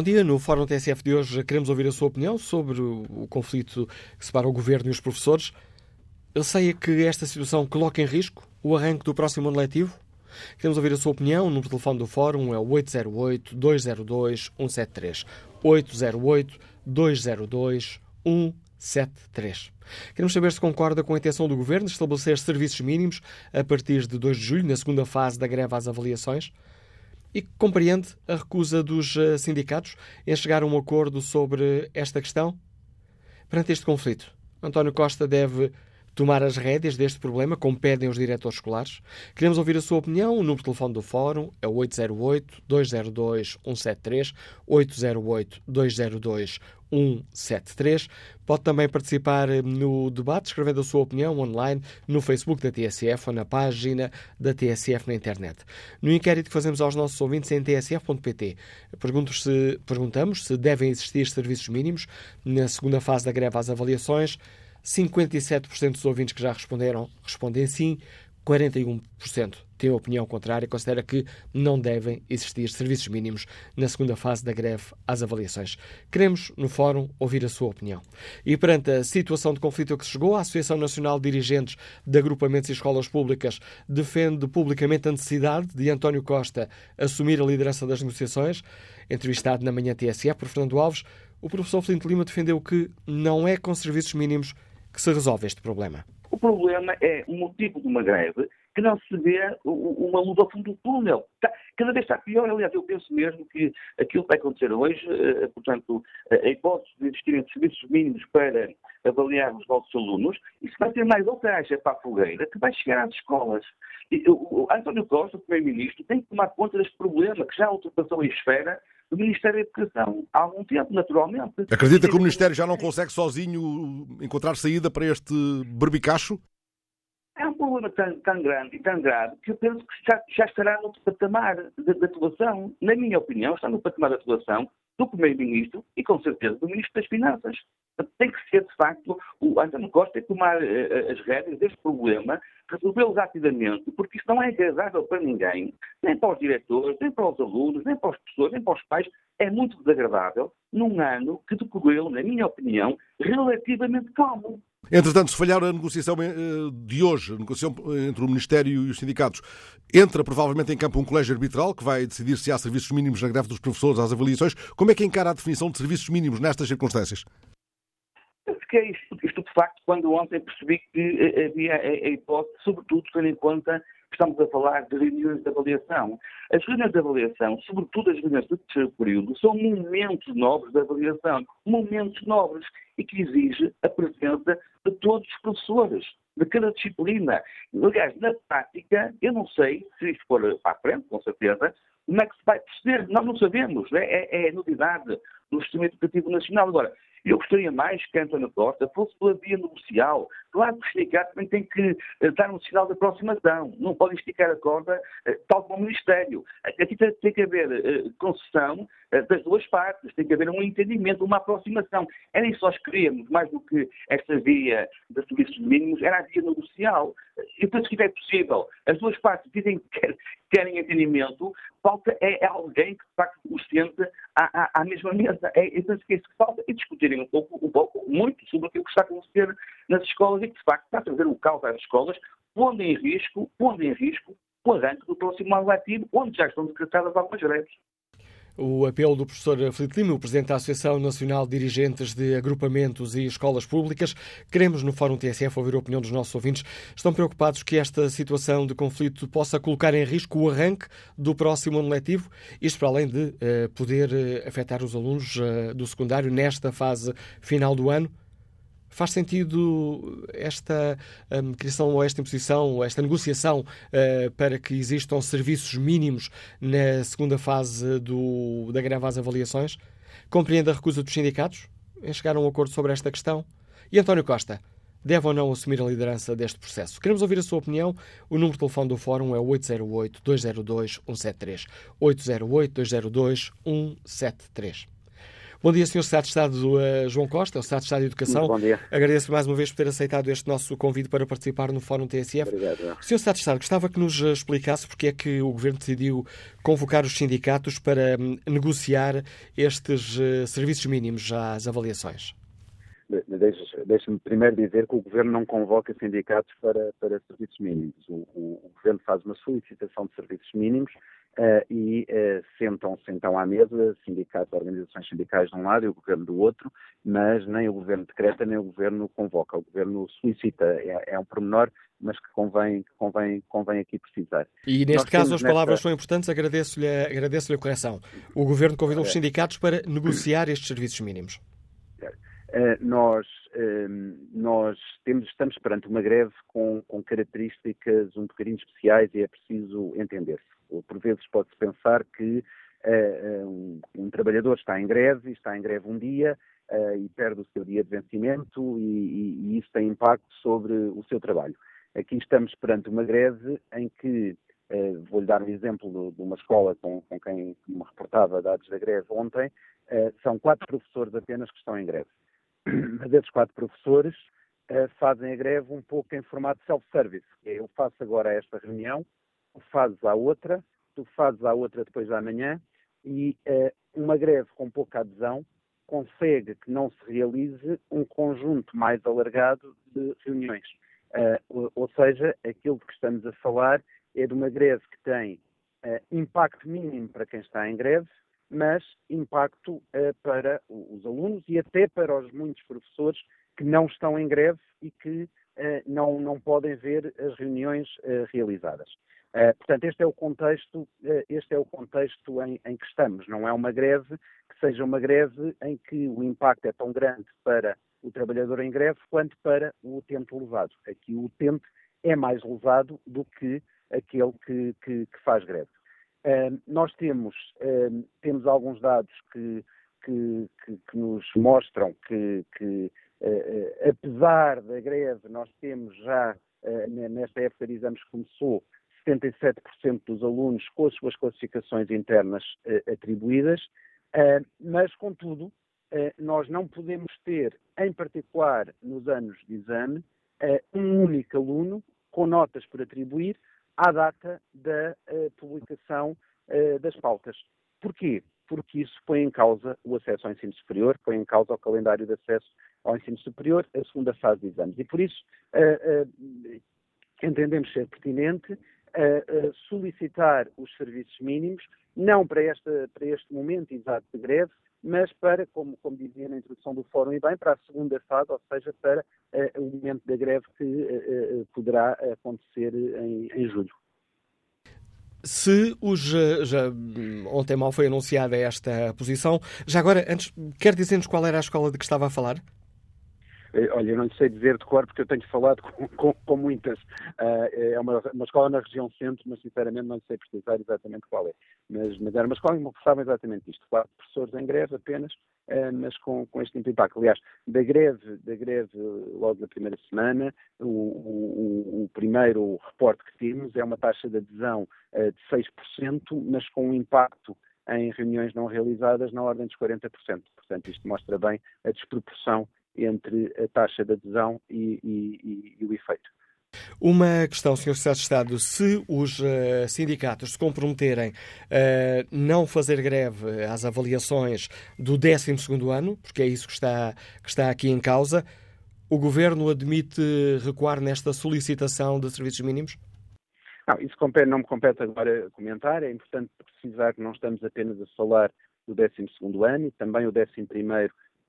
Bom dia. No Fórum TSF de hoje queremos ouvir a sua opinião sobre o conflito que separa o Governo e os professores. Receia que esta situação coloque em risco o arranque do próximo ano letivo? Queremos ouvir a sua opinião. O número de telefone do Fórum é o 808-202-173. 808-202-173. Queremos saber se concorda com a intenção do Governo de estabelecer serviços mínimos a partir de 2 de julho, na segunda fase da greve às avaliações e compreende a recusa dos eh, sindicatos em chegar a um acordo sobre esta questão? Perante este conflito, António Costa deve tomar as rédeas deste problema, como pedem os diretores escolares? Queremos ouvir a sua opinião. O número de telefone do Fórum é 808-202-173, 808-202-173. Pode também participar no debate, escrevendo a sua opinião online no Facebook da TSF ou na página da TSF na internet. No inquérito que fazemos aos nossos ouvintes em tsf.pt, perguntamos se devem existir serviços mínimos na segunda fase da greve às avaliações. 57% dos ouvintes que já responderam respondem sim, 41% têm opinião contrária e considera que não devem existir serviços mínimos na segunda fase da greve às avaliações. Queremos, no fórum, ouvir a sua opinião. E perante a situação de conflito a que se chegou, a Associação Nacional de Dirigentes de Agrupamentos e Escolas Públicas defende publicamente a necessidade de António Costa assumir a liderança das negociações. Entrevistado na manhã TSF por Fernando Alves, o professor Flint Lima defendeu que não é com serviços mínimos que se resolve este problema? O problema é o motivo de uma greve que não se vê uma luz ao fundo do túnel. Tá, cada vez está pior. Aliás, eu penso mesmo que aquilo que vai acontecer hoje, eh, portanto, a hipótese de existirem serviços mínimos para avaliar os nossos alunos, isso vai ter mais outra acha para a fogueira que vai chegar às escolas. E, o António Costa, o Primeiro-Ministro, tem que tomar conta deste problema que já ultrapassou a esfera do Ministério da Educação há algum tempo, naturalmente. Acredita que o Ministério já não consegue sozinho encontrar saída para este berbicacho? É um problema tão, tão, grande e tão grave que eu penso que já, já estará no patamar de, atuação. Na minha opinião, está no patamar de atuação do Primeiro-Ministro e, com certeza, do Ministro das Finanças. Tem que ser, de facto, o António Costa tomar uh, as rédeas deste problema, resolvê-lo rapidamente, porque isso não é agradável para ninguém, nem para os diretores, nem para os alunos, nem para os professores, nem para os pais. É muito desagradável num ano que decorreu, na minha opinião, relativamente calmo. Entretanto, se falhar a negociação eh, de hoje, a negociação entre o Ministério e os sindicatos, entra provavelmente em campo um colégio arbitral que vai decidir se há serviços mínimos na greve dos professores às avaliações. Como é que encara a definição de serviços mínimos nestas circunstâncias? Eu fiquei estupefacto quando ontem percebi que eh, havia a hipótese, sobretudo tendo em conta estamos a falar de reuniões de avaliação. As reuniões de avaliação, sobretudo as reuniões de terceiro período, são momentos nobres de avaliação, momentos nobres, e que exige a presença de todos os professores, de cada disciplina. Aliás, na prática, eu não sei, se isto for para a frente, com certeza, como é que se vai proceder. Nós não sabemos, né? é, é novidade do sistema educativo nacional. Agora, eu gostaria mais que António Costa fosse pela via negocial. Claro que o sindicato também tem que uh, dar um sinal de aproximação. Não pode esticar a corda uh, tal como o Ministério. Aqui tem, que haver uh, concessão das duas partes. Tem que haver um entendimento, uma aproximação. Era isso que nós queríamos, mais do que esta via de serviços mínimos, era a via negocial. Eu penso que é possível. As duas partes dizem que querem entendimento, falta é alguém que, de facto, os sente à, à, à mesma mesa. É, eu penso que é isso que falta. E discutirem um pouco, um pouco, muito sobre aquilo que está a acontecer nas escolas e que, de facto, está a trazer o caos às escolas, pondo em risco, pondo em risco o arranque do próximo ano letivo, onde já estão decretadas algumas greves. O apelo do professor Filipe Lima, o presidente da Associação Nacional de Dirigentes de Agrupamentos e Escolas Públicas. Queremos, no Fórum TSF, ouvir a opinião dos nossos ouvintes. Estão preocupados que esta situação de conflito possa colocar em risco o arranque do próximo ano letivo, isto para além de uh, poder uh, afetar os alunos uh, do secundário nesta fase final do ano? Faz sentido esta um, criação ou esta imposição, ou esta negociação uh, para que existam serviços mínimos na segunda fase do, da greve às avaliações? Compreende a recusa dos sindicatos em chegar a um acordo sobre esta questão? E António Costa, deve ou não assumir a liderança deste processo? Queremos ouvir a sua opinião. O número de telefone do Fórum é 808-202-173. 808-202-173. Bom dia, Sr. Secretário de Estado uh, João Costa, o Secretário de Estado de Educação. Muito bom dia. Agradeço mais uma vez por ter aceitado este nosso convite para participar no Fórum TSF. Obrigado. Sr. Secretário de Estado, gostava que nos explicasse porque é que o Governo decidiu convocar os sindicatos para um, negociar estes uh, serviços mínimos às avaliações. Deixe-me primeiro dizer que o Governo não convoca sindicatos para, para serviços mínimos. O, o, o Governo faz uma solicitação de serviços mínimos uh, e uh, sentam, sentam à mesa sindicatos, organizações sindicais de um lado e o Governo do outro, mas nem o Governo decreta, nem o Governo convoca. O Governo solicita. É, é um pormenor, mas que convém, convém, convém aqui precisar. E neste Nós caso as palavras nesta... são importantes, agradeço-lhe agradeço a correção. O Governo convidou os sindicatos para negociar estes serviços mínimos. Uh, nós, uh, nós temos, estamos perante uma greve com, com, características um bocadinho especiais e é preciso entender-se. Por vezes pode-se pensar que uh, um, um, trabalhador está em greve, está em greve um dia e perde o seu dia de vencimento e, e, e, isso tem impacto sobre o seu trabalho. Aqui estamos perante uma greve em que, vou-lhe dar um exemplo de, uma escola com, com quem me reportava dados da greve ontem, são quatro professores apenas que estão em greve mas esses quatro professores uh, fazem a greve um pouco em formato self-service. É, eu faço agora esta reunião, fazes a outra, tu fazes a outra depois da manhã, e uh, uma greve com pouca adesão consegue que não se realize um conjunto mais alargado de reuniões. Uh, ou, seja, aquilo que estamos a falar é de uma greve que tem impacto mínimo para quem está em greve, mas impacto uh, para os alunos e até para os muitos professores que não estão em greve e que uh, não, não podem ver as reuniões uh, realizadas. portanto, este é o contexto, este é o contexto em, em, que estamos. Não é uma greve que seja uma greve em que o impacto é tão grande para o trabalhador em greve quanto para o utente levado. Aqui o utente é mais levado do que aquele que, que, que faz greve. Uh, nós temos, uh, temos alguns dados que, que, que, nos mostram que, uh, apesar da greve, nós temos já, nesta época de exames que começou, 77% dos alunos com as suas classificações internas atribuídas, mas, contudo, nós não podemos ter, em particular nos anos de exame, um único aluno com notas por atribuir à data da publicação das pautas. Porquê? Porque isso põe em causa o acesso ao ensino superior, põe em causa o calendário de acesso ao ensino superior, a segunda fase de exames. E por isso entendemos ser pertinente solicitar os serviços mínimos, não para, esta, para este momento exato de greve, mas para, como, como, dizia na introdução do fórum e bem, para a segunda fase, ou seja, para uh, o momento da greve que uh, uh, poderá acontecer em, em, julho. Se os, já, ontem mal foi anunciada esta posição, já agora, antes, quer dizer-nos qual era a escola de que estava a falar? Eh, olha, eu não sei dizer de cor porque eu tenho falado com, com, com muitas. Uh, é uma, uma, escola na região centro, mas sinceramente não sei precisar exatamente qual é. Mas, mas era uma escola que me exatamente isto. Quatro professores em greve apenas, uh, mas com, com este impacto. Aliás, da greve, da greve logo na primeira semana, o, o, o primeiro reporte que temos é uma taxa de adesão de 6%, mas com um impacto em reuniões não realizadas na ordem dos 40%. Portanto, isto mostra bem a desproporção entre a taxa de adesão e, e, e o efeito. Uma questão, Sr. Secretário de Estado, se os uh, sindicatos se comprometerem a uh, não fazer greve às avaliações do 12 ano, porque é isso que está, que está aqui em causa, o Governo admite recuar nesta solicitação de serviços mínimos? Não, isso compete, não me compete agora comentar. É importante precisar que não estamos apenas a falar do 12 ano também o 11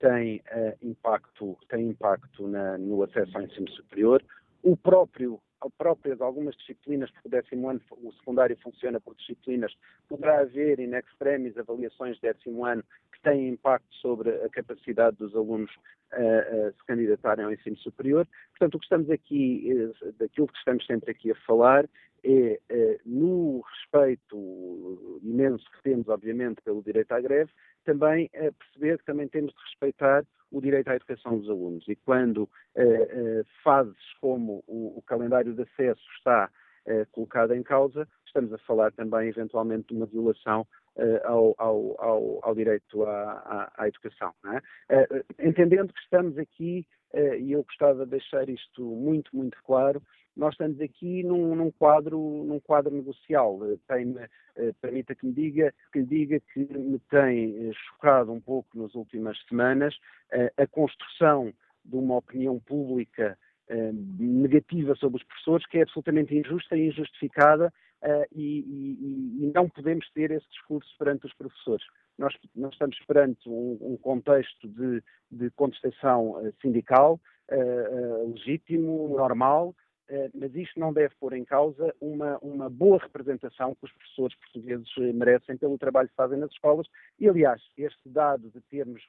tem uh, impacto, tem impacto na, no acesso ao ensino superior. O próprio, próprias algumas disciplinas, porque o décimo ano, o secundário funciona por disciplinas, poderá haver in extremis avaliações de décimo ano que têm impacto sobre a capacidade dos alunos uh, uh, se candidatarem ao ensino superior. Portanto, o que estamos aqui, daquilo que estamos sempre aqui a falar, é, no respeito imenso que temos, obviamente, pelo direito à greve, também uh, perceber que também temos de respeitar o direito à educação dos alunos. E quando uh, uh, fases como o, o, calendário de acesso está colocado em causa, estamos a falar também, eventualmente, de uma violação uh, ao, ao, ao, ao, direito à, à, à educação. É? Uh, entendendo que estamos aqui, uh, e eu gostava de deixar isto muito, muito claro, nós estamos aqui num, num quadro, num quadro negocial. Permita que me diga que lhe diga que me tem chocado um pouco nas últimas semanas a construção de uma opinião pública negativa sobre os professores, que é absolutamente injusta e injustificada, uh, e, e, e, não podemos ter esse discurso perante os professores. Nós, nós estamos perante um, um contexto de, de contestação uh, sindical uh, legítimo, normal, mas isto não deve pôr em causa uma, uma boa representação que os professores portugueses merecem pelo trabalho que fazem nas escolas. E, aliás, este dado de termos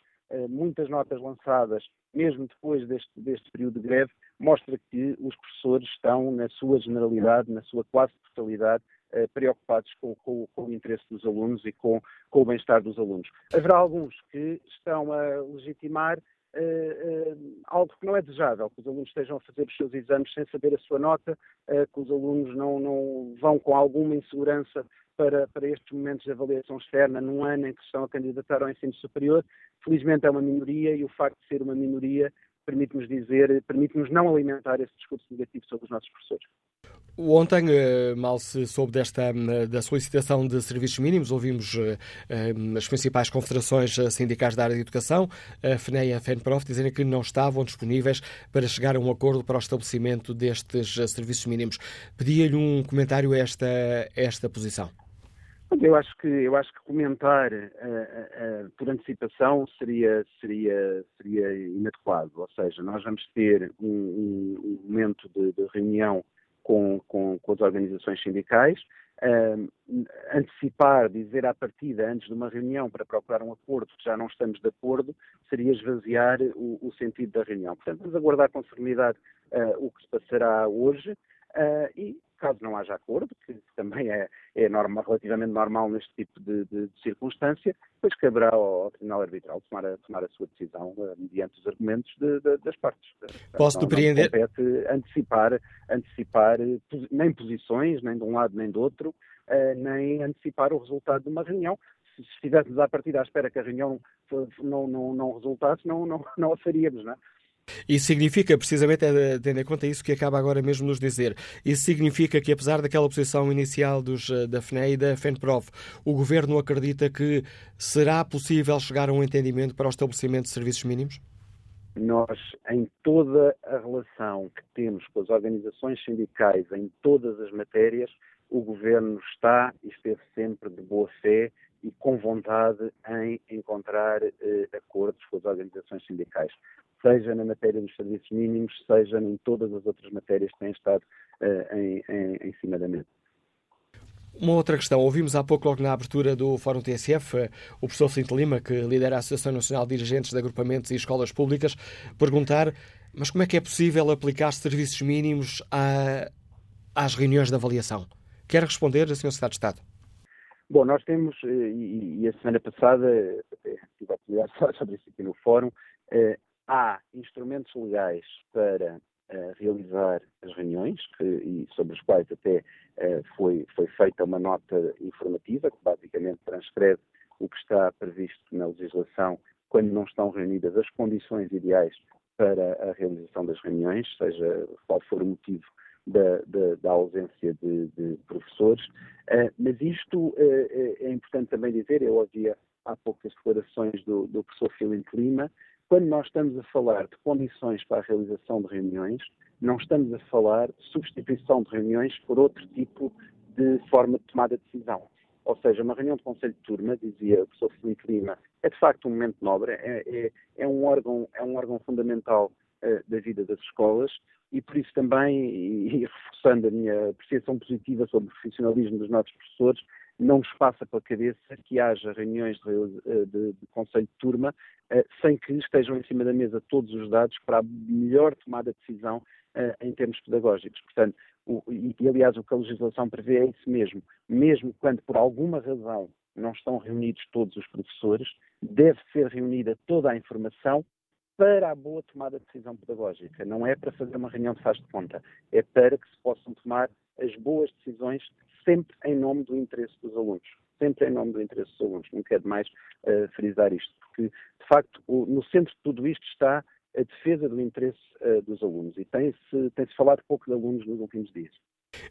muitas notas lançadas, mesmo depois deste, deste período de greve, mostra que os professores estão, na sua generalidade, na sua quase totalidade, eh, preocupados com, com, com, o interesse dos alunos e com, com o bem-estar dos alunos. Haverá alguns que estão a legitimar Uh, uh, algo que não é desejável, que os alunos estejam a fazer os seus exames sem saber a sua nota, uh, que os alunos não, não, vão com alguma insegurança para, para estes momentos de avaliação externa num ano em que estão a candidatar ao ensino superior. Felizmente é uma minoria e o facto de ser uma minoria permite-nos dizer, permite-nos não alimentar esse discurso negativo sobre os nossos professores. Ontem, eh, mal se soube desta eh, da solicitação de serviços mínimos, ouvimos eh, as principais confederações sindicais da área de educação, a FNE e a FENPROF, dizerem que não estavam disponíveis para chegar a um acordo para o estabelecimento destes serviços mínimos. Pedia-lhe um comentário a esta, a esta posição. Eu acho que eu acho que comentar uh, uh, por antecipação seria seria seria inadequado. Ou seja, nós vamos ter um, um momento de, de reunião com, com, com, as organizações sindicais, uh, antecipar, dizer à partida antes de uma reunião para procurar um acordo que já não estamos de acordo, seria esvaziar o, o sentido da reunião. Portanto, vamos aguardar com serenidade o que se passará hoje e caso não haja acordo, que também é, é relativamente normal neste tipo de, de, de circunstância, depois caberá ao, ao, Tribunal Arbitral tomar a, tomar a sua decisão uh, mediante os argumentos de, das partes. Posso não, depreender? Não compete antecipar, antecipar eh, nem posições, nem de um lado nem do outro, uh, nem antecipar o resultado de uma reunião se estivéssemos à partida à espera que a reunião não, não, não resultasse, não, não, não a faríamos, não é? Isso significa, precisamente, é, tendo em conta isso que acaba agora mesmo nos dizer, isso significa que, apesar daquela posição inicial dos, eh, da FNE e da FENPROF, o Governo acredita que será possível chegar a um entendimento para o estabelecimento de serviços mínimos? Nós, em toda a relação que temos com as organizações sindicais, em todas as matérias, o Governo está e esteve sempre de boa fé e com vontade em encontrar eh, acordos com as organizações sindicais seja na matéria dos serviços mínimos, seja em todas as outras matérias que têm estado uh, em, em, em cima da mesa. Uma outra questão. Ouvimos há pouco, logo na abertura do Fórum TSF, eh, o professor Cinto Lima, que lidera a Associação Nacional de Dirigentes de Agrupamentos e Escolas Públicas, perguntar mas como é que é possível aplicar serviços mínimos à, às reuniões de avaliação? Quer responder, Sr. Secretário de Estado? Bom, nós temos, eh, e, e a semana passada, tive a oportunidade de falar sobre isso aqui no Fórum, há instrumentos legais para uh, realizar as reuniões, que, e sobre os quais até uh, foi, foi feita uma nota informativa, que basicamente transcreve o que está previsto na legislação quando não estão reunidas as condições ideais para a realização das reuniões, seja qual for o motivo da, da, da ausência de, de professores. Uh, mas isto é importante também dizer, eu ouvia há poucas declarações do, do professor Filipe Lima, quando nós estamos a falar de condições para a realização de reuniões, não estamos a falar de substituição de reuniões por outro tipo de forma de tomada de decisão. Ou seja, uma reunião de conselho de turma, dizia o professor Felipe Lima, é de facto um momento nobre, é, é, é um, órgão, é um órgão fundamental uh, da vida das escolas e por isso também, e, e reforçando a minha apreciação positiva sobre o profissionalismo dos nossos professores, não nos passa pela cabeça que haja reuniões de, eh, de, de conselho de turma eh, sem que estejam em cima da mesa todos os dados para a melhor tomada de decisão uh, em termos pedagógicos. Portanto, o, e, aliás o que a legislação prevê é isso mesmo. Mesmo quando por alguma razão não estão reunidos todos os professores, deve ser reunida toda a informação para a boa tomada de decisão pedagógica, não é para fazer uma reunião de faz de conta, é para que se possam tomar as boas decisões sempre em nome do interesse dos alunos. Sempre em nome do interesse dos alunos. Não quero mais uh, frisar isto, porque, de facto, o, no centro de tudo isto está a defesa do interesse uh, dos alunos. E tem-se tem -se falado pouco de alunos nos últimos dias.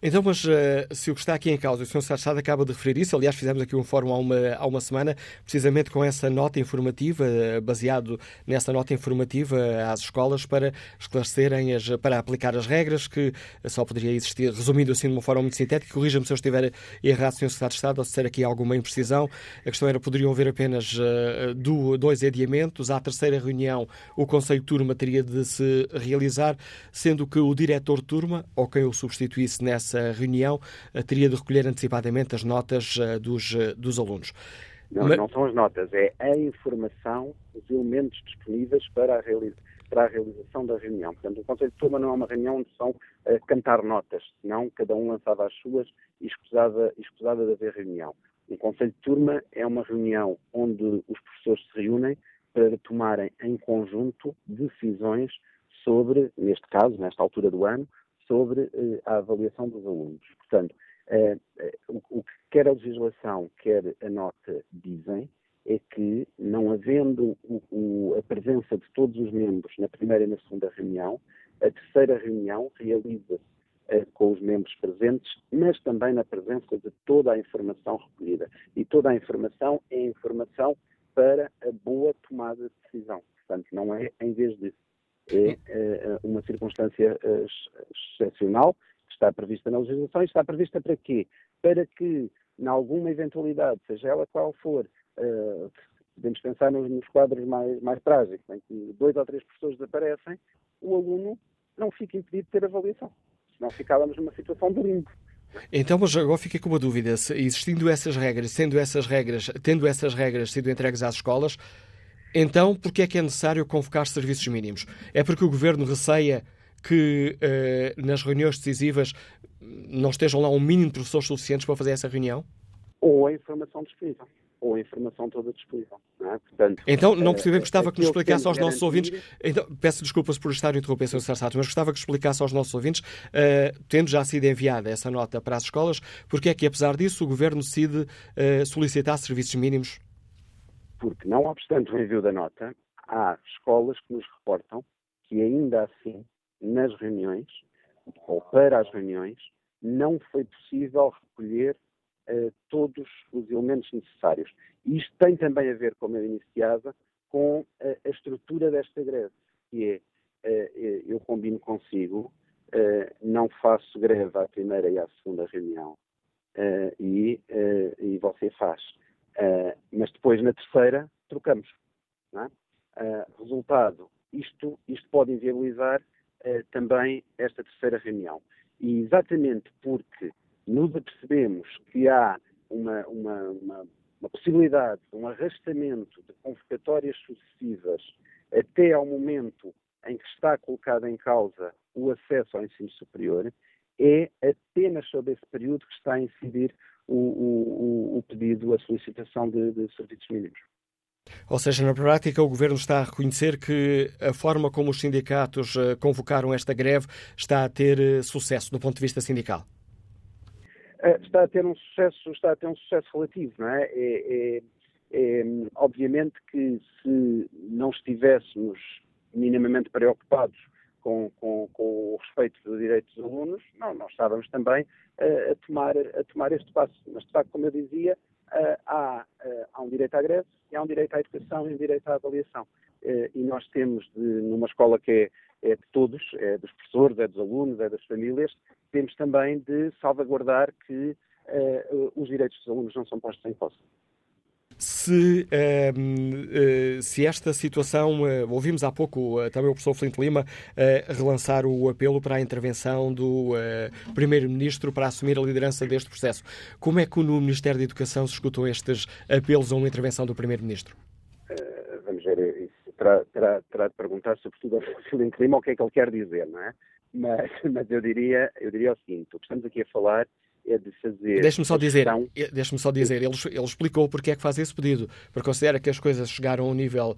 Então, mas uh, se o que está aqui em causa, o Sr. Secretário acaba de referir isso, aliás, fizemos aqui um fórum há uma, há uma semana, precisamente com essa nota informativa, uh, baseado nessa nota informativa às escolas para esclarecerem, as, para aplicar as regras, que só poderia existir, resumindo assim de uma forma muito sintética, corrija-me se eu estiver errado, Sr. Secretário de Estado, ou se ter aqui alguma imprecisão. A questão era, poderiam haver apenas do, dois adiamentos, à terceira reunião o Conselho de Turma teria de se realizar, sendo que o diretor de turma, ou quem o substituísse nessa reunião eh, teria de recolher antecipadamente as notas eh, dos, eh, dos alunos. Não, Mas... não são as notas, é a informação, os elementos disponíveis para a, para a realização da reunião. Portanto, o Conselho de Turma não é uma reunião onde são uh, cantar notas, senão cada um lançava as suas e escusada, escusada de haver reunião. Um Conselho de Turma é uma reunião onde os professores se reúnem para tomarem em conjunto decisões sobre, neste caso, nesta altura do ano, sobre eh, a avaliação dos alunos. Portanto, eh, eh, o que quer a legislação, quer a nota dizem, é que, não havendo a presença de todos os membros na primeira e na segunda reunião, a terceira reunião realiza-se com os membros presentes, mas também na presença de toda a informação recolhida. E toda a informação é informação para a boa tomada de decisão. Portanto, não é em vez disso é uh, uma circunstância uh, excepcional que está prevista na legislação e está prevista para quê? Para que, em alguma eventualidade, seja ela qual for, uh, podemos pensar nos, nos, quadros mais, mais trágicos, em que dois ou três professores desaparecem, o aluno não fica impedido de ter avaliação. Senão ficávamos numa situação de limbo. Então, mas agora fiquei com uma dúvida. Se, existindo essas regras, sendo essas regras, tendo essas regras sido entregues às escolas, então, por que é que é necessário convocar serviços mínimos? É porque o Governo receia que uh, nas reuniões decisivas não estejam lá um mínimo de professores suficientes para fazer essa reunião? Ou a informação disponível. Ou a informação toda disponível. Não é? Portanto, então, não percebi, gostava que nos explicasse aos nossos ouvintes. Então, peço desculpas por estar a interromper, Sr. Sarsato, mas gostava que explicasse aos nossos ouvintes, uh, tendo já sido enviada essa nota para as escolas, porque é que, apesar disso, o Governo decide uh, solicitar serviços mínimos porque, não obstante o envio da nota, há escolas que nos reportam que ainda assim, nas reuniões, ou para as reuniões, não foi possível recolher uh, todos os elementos necessários. Isto tem também a ver, como eu iniciava, com a, a estrutura desta greve, que é, uh, eu combino consigo, não faço greve à primeira e à segunda reunião, e, e você faz. Mas depois, na terceira, trocamos. É? Uh, resultado, isto, isto pode inviabilizar uh, também esta terceira reunião. E exatamente porque nos apercebemos que há uma, uma, uma, uma possibilidade, um arrastamento de convocatórias sucessivas até ao momento em que está colocado em causa o acesso ao ensino superior, é apenas sobre esse período que está a incidir o, o, o pedido, a solicitação de, de serviços mínimos. Ou seja, na prática, o Governo está a reconhecer que a forma como os sindicatos eh, convocaram esta greve está a ter eh, sucesso do ponto de vista sindical? Eh, está a ter um sucesso, está a ter um sucesso relativo, não é? é, é, é obviamente que se não estivéssemos minimamente preocupados com, com, com, o respeito dos direitos dos alunos, não, nós estávamos também uh, a, tomar, a tomar este passo. Mas, de facto, como eu dizia, uh, há, uh, há um direito à greve, e há um direito à educação e um direito à avaliação. e nós temos, de, numa escola que é, é, de todos, é dos professores, é dos alunos, é das famílias, temos também de salvaguardar que os direitos dos alunos não são postos em causa se, uh, se esta situação, uh, ouvimos há pouco uh, também o professor Flint Lima relançar o apelo para a intervenção do Primeiro-Ministro para assumir a liderança deste processo. Como é que no Ministério da Educação se escutam estes apelos a uma intervenção do Primeiro-Ministro? vamos ver, isso terá, terá, terá de perguntar sobretudo ao Flint Lima o que é que ele quer dizer, não é? Mas, mas eu, diria, eu diria o seguinte, o que estamos aqui a falar é de fazer. Deixe-me só dizer, deixe só dizer ele, ele, explicou porque é que faz esse pedido, porque considera que as coisas chegaram a um nível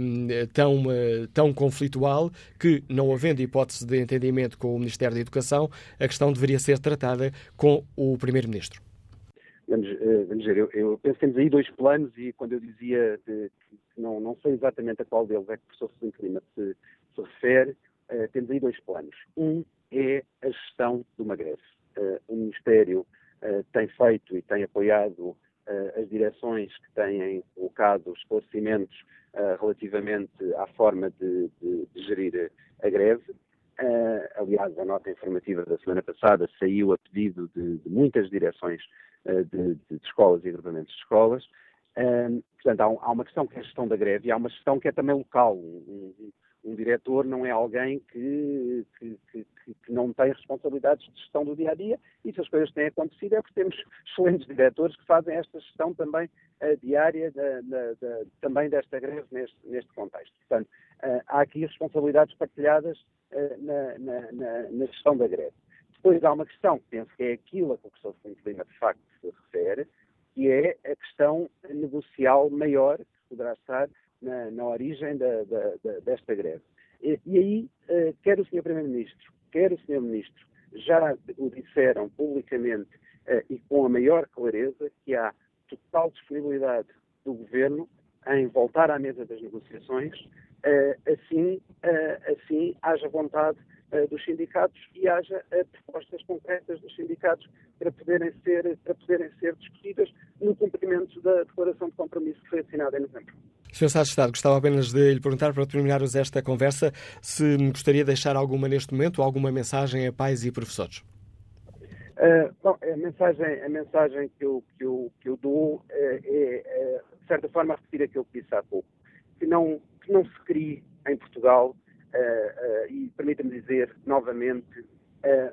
um, tão, uh, tão conflitual que, não havendo hipótese de entendimento com o Ministério da Educação, a questão deveria ser tratada com o Primeiro-Ministro. Vamos, uh, vamos ver, eu, eu, penso que temos aí dois planos e quando eu dizia que não, não sei exatamente a qual deles é que o professor Felipe Lima se, se refere, uh, temos aí dois planos. Um é a gestão de uma greve o Ministério uh, tem feito e tem apoiado eh, as direções que têm colocado esclarecimentos relativamente à forma de, de, de gerir a greve. aliás, a nota informativa da semana passada saiu a pedido de, de muitas direções de, escolas e agrupamentos de escolas. portanto, há, há, uma questão que é a gestão da greve e há uma gestão que é também local. Um, um, diretor não é alguém que, que, que, que, não tem responsabilidades de gestão do dia a dia e se as coisas têm acontecido é porque temos excelentes diretores que fazem esta gestão também uh, diária da, da, da, também desta greve neste, neste contexto. Portanto, uh, há aqui responsabilidades partilhadas uh, na, na, na, gestão da greve. Depois há uma questão que penso que é aquilo a que o professor Felipe Lima de facto se refere, que é a questão negocial maior que poderá estar na, na origem da, da, da, desta greve. E, e aí, uh, quer o Sr. Primeiro-Ministro, quer o Sr. Ministro, já o disseram publicamente uh, e com a maior clareza que há total disponibilidade do Governo em voltar à mesa das negociações, uh, assim, assim haja vontade dos sindicatos e haja propostas concretas dos sindicatos para poderem ser, para poderem ser discutidas no cumprimento da declaração de compromisso que foi assinada em novembro. Sr. Estado de Estado, gostava apenas de lhe perguntar, para terminarmos esta conversa, se gostaria de deixar alguma neste momento, alguma mensagem a pais e professores. Uh, bom, a mensagem, a mensagem que, eu, que, eu, que eu dou uh, é, é, de certa forma, repetir aquilo que disse há pouco. Que não, que não se crie em Portugal, uh, e permita-me dizer novamente,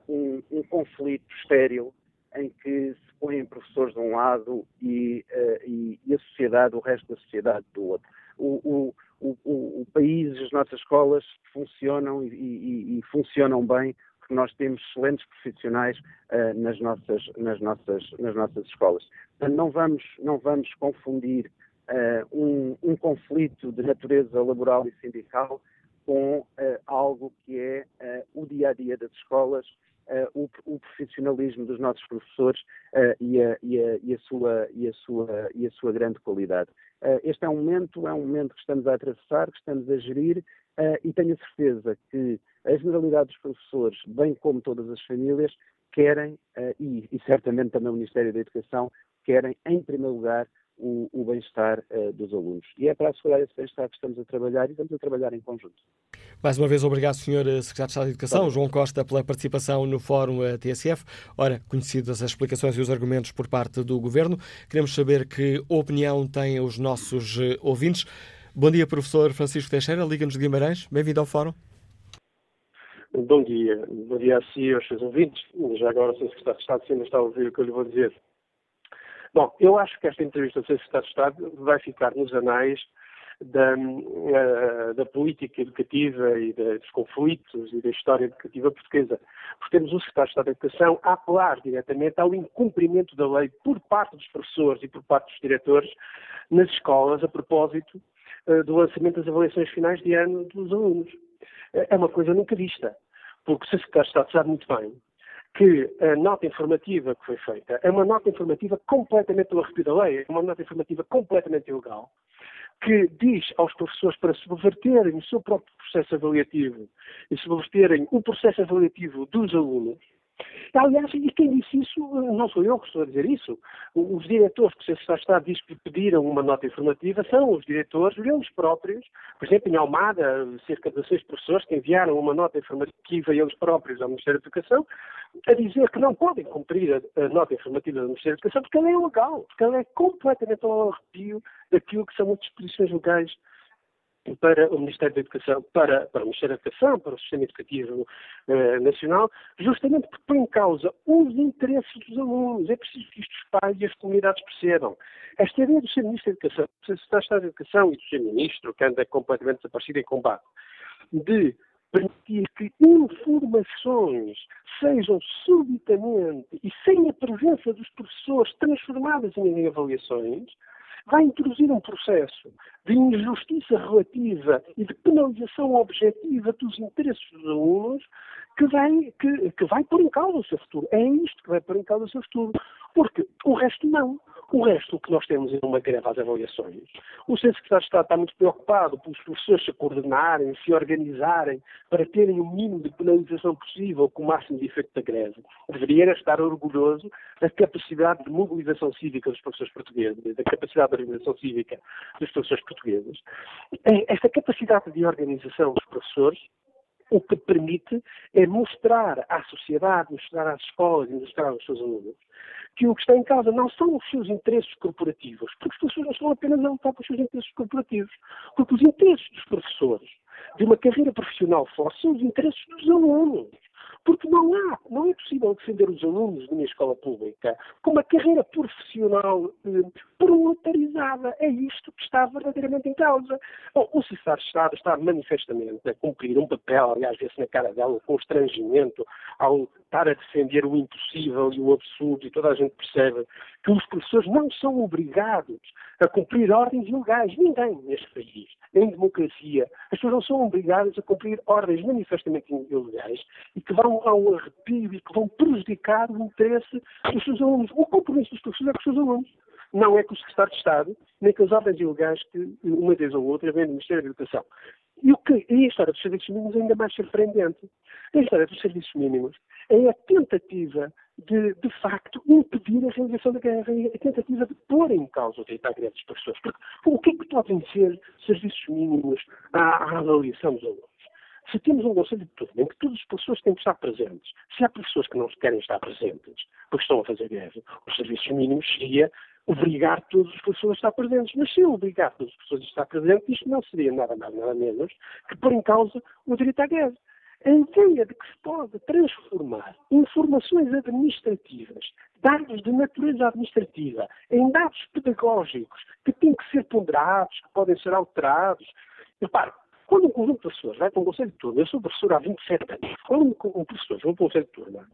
um, um conflito estéril em que põem professores de um lado e, uh, e, e, a sociedade, o resto da sociedade do outro. O, o, o, o país, as nossas escolas funcionam e, e, funcionam bem porque nós temos excelentes profissionais uh, nas, nossas, nas, nossas, nas nossas escolas. Portanto, não vamos, não vamos confundir uh, um, um conflito de natureza laboral e sindical com algo que é o dia a dia das escolas uh, o, o, profissionalismo dos nossos professores uh, e, a, e, a, e, a sua, e, a sua, e a sua grande qualidade. Uh, este é um momento, é um momento que estamos a atravessar, que estamos a gerir e tenho a certeza que a generalidade dos professores, bem como todas as famílias, querem, e, e certamente também o Ministério da Educação, querem, em primeiro lugar, o, o bem-estar uh, dos alunos. E é para assegurar esse bem-estar que estamos a trabalhar e estamos a trabalhar em conjunto. Mais uma vez, obrigado, Sr. Eh, Secretário de Estado de Educação, Bom. João Costa, pela participação no Fórum eh, TSF. Ora, conhecidas as explicações e os argumentos por parte do Governo, queremos saber que opinião têm os nossos ouvintes. Bom dia, professor Francisco Teixeira, Liga-nos de Guimarães. Bem-vindo ao Fórum. Bom dia. Bom dia a si e aos seus ouvintes. Já agora, o Sr. Secretário de Estado, se ainda está a ouvir o que eu lhe vou dizer. Bom, eu acho que esta entrevista do Secretário de Estado vai ficar nos anais da, uh, da, política educativa e dos conflitos e da história educativa portuguesa. Porque temos o Secretário de Estado da Educação a apelar diretamente ao incumprimento da lei por parte dos professores e por parte dos diretores nas escolas a propósito uh, do lançamento das avaliações finais de ano dos alunos. É uma coisa nunca vista, porque o Secretário de Estado sabe muito bem que a nota informativa que foi feita é uma nota informativa completamente do arrepio da lei, é uma nota informativa completamente ilegal, que diz aos professores para subverterem o seu próprio processo avaliativo e subverterem o processo avaliativo dos alunos, Aliás, e quem disse isso não sou eu que estou a dizer isso. Os diretores que o. Estado diz que pediram uma nota informativa são os diretores, eles próprios. Por exemplo, em Almada, cerca de seis professores que enviaram uma nota informativa eles próprios ao Ministério da Educação a dizer que não podem cumprir a, a nota informativa do Ministério da Educação porque ela é ilegal, porque ela é completamente ao arrepio daquilo que são as disposições legais para o Ministério da Educação, para, para o Ministério da Educação, para o Sistema Educativo eh, Nacional, justamente porque põe em causa os interesses dos alunos. É preciso que isto os pais e as comunidades percebam. Esta ideia do Sr. Ministro da Educação, do Secretário de Educação e do Sr. Ministro, que anda completamente desaparecido em combate, de permitir que informações sejam subitamente e sem a presença dos professores transformadas em avaliações, vai introduzir um processo de injustiça relativa e de penalização objetiva dos interesses dos alunos que vai, que, que vai pôr em causa o seu futuro. É isto que vai pôr em causa o seu futuro. Porque o resto não. O resto, o que nós temos é uma greve às avaliações. O Centro Secretário de Estado está muito preocupado pelos professores se coordenarem, se organizarem para terem o mínimo de penalização possível com o máximo de efeito da greve. Deveria estar orgulhoso da capacidade de mobilização cívica dos professores portugueses, da capacidade de organização cívica dos professores portugueses. É, esta capacidade de organização dos professores o que permite é mostrar à sociedade, mostrar às escolas e mostrar aos seus alunos que o que está em causa não são os seus interesses corporativos, porque as pessoas não estão apenas a lutar pelos seus interesses corporativos, porque os interesses dos professores de uma carreira profissional forte são os interesses dos alunos. Porque não há, não é possível defender os alunos de uma escola pública com uma carreira profissional eh, proletarizada. É isto que está verdadeiramente em causa. Bom, o Cessar Estado está manifestamente a cumprir um papel, aliás, vê-se na cara dela o constrangimento ao estar a defender o impossível e o absurdo, e toda a gente percebe que os professores não são obrigados a cumprir ordens ilegais. Ninguém neste país, em democracia, as pessoas não são obrigadas a cumprir ordens manifestamente ilegais e que vão ao arrepio e que vão prejudicar o interesse dos seus alunos. O compromisso dos professores é com os seus alunos. Não é com o secretário de Estado, nem com as ordens ilegais que, uma vez ou outra, vem do Ministério da Educação. E, o que, e a história dos serviços mínimos é ainda mais surpreendente. A história dos serviços mínimos é a tentativa de, de facto, impedir a realização da guerra, a tentativa de pôr em causa o direito à greve das pessoas. Porque o que é que podem ser serviços mínimos à, à avaliação dos alunos? Se temos um conselho de turno em que todas as pessoas têm que estar presentes, se há professores que não querem estar presentes porque estão a fazer greve, os serviços mínimos seria obrigar todas as pessoas a estar presentes. Mas se eu obrigar todas as pessoas a estar presentes, isto não seria nada mais, nada menos que pôr em causa o direito à guerra. A ideia de que se pode transformar informações administrativas, dados de natureza administrativa, em dados pedagógicos que têm que ser ponderados, que podem ser alterados. Repare, quando um conjunto de pessoas vai para um conselho de turma, eu sou professor há 27 anos, quando um professor vai para um conselho de turma,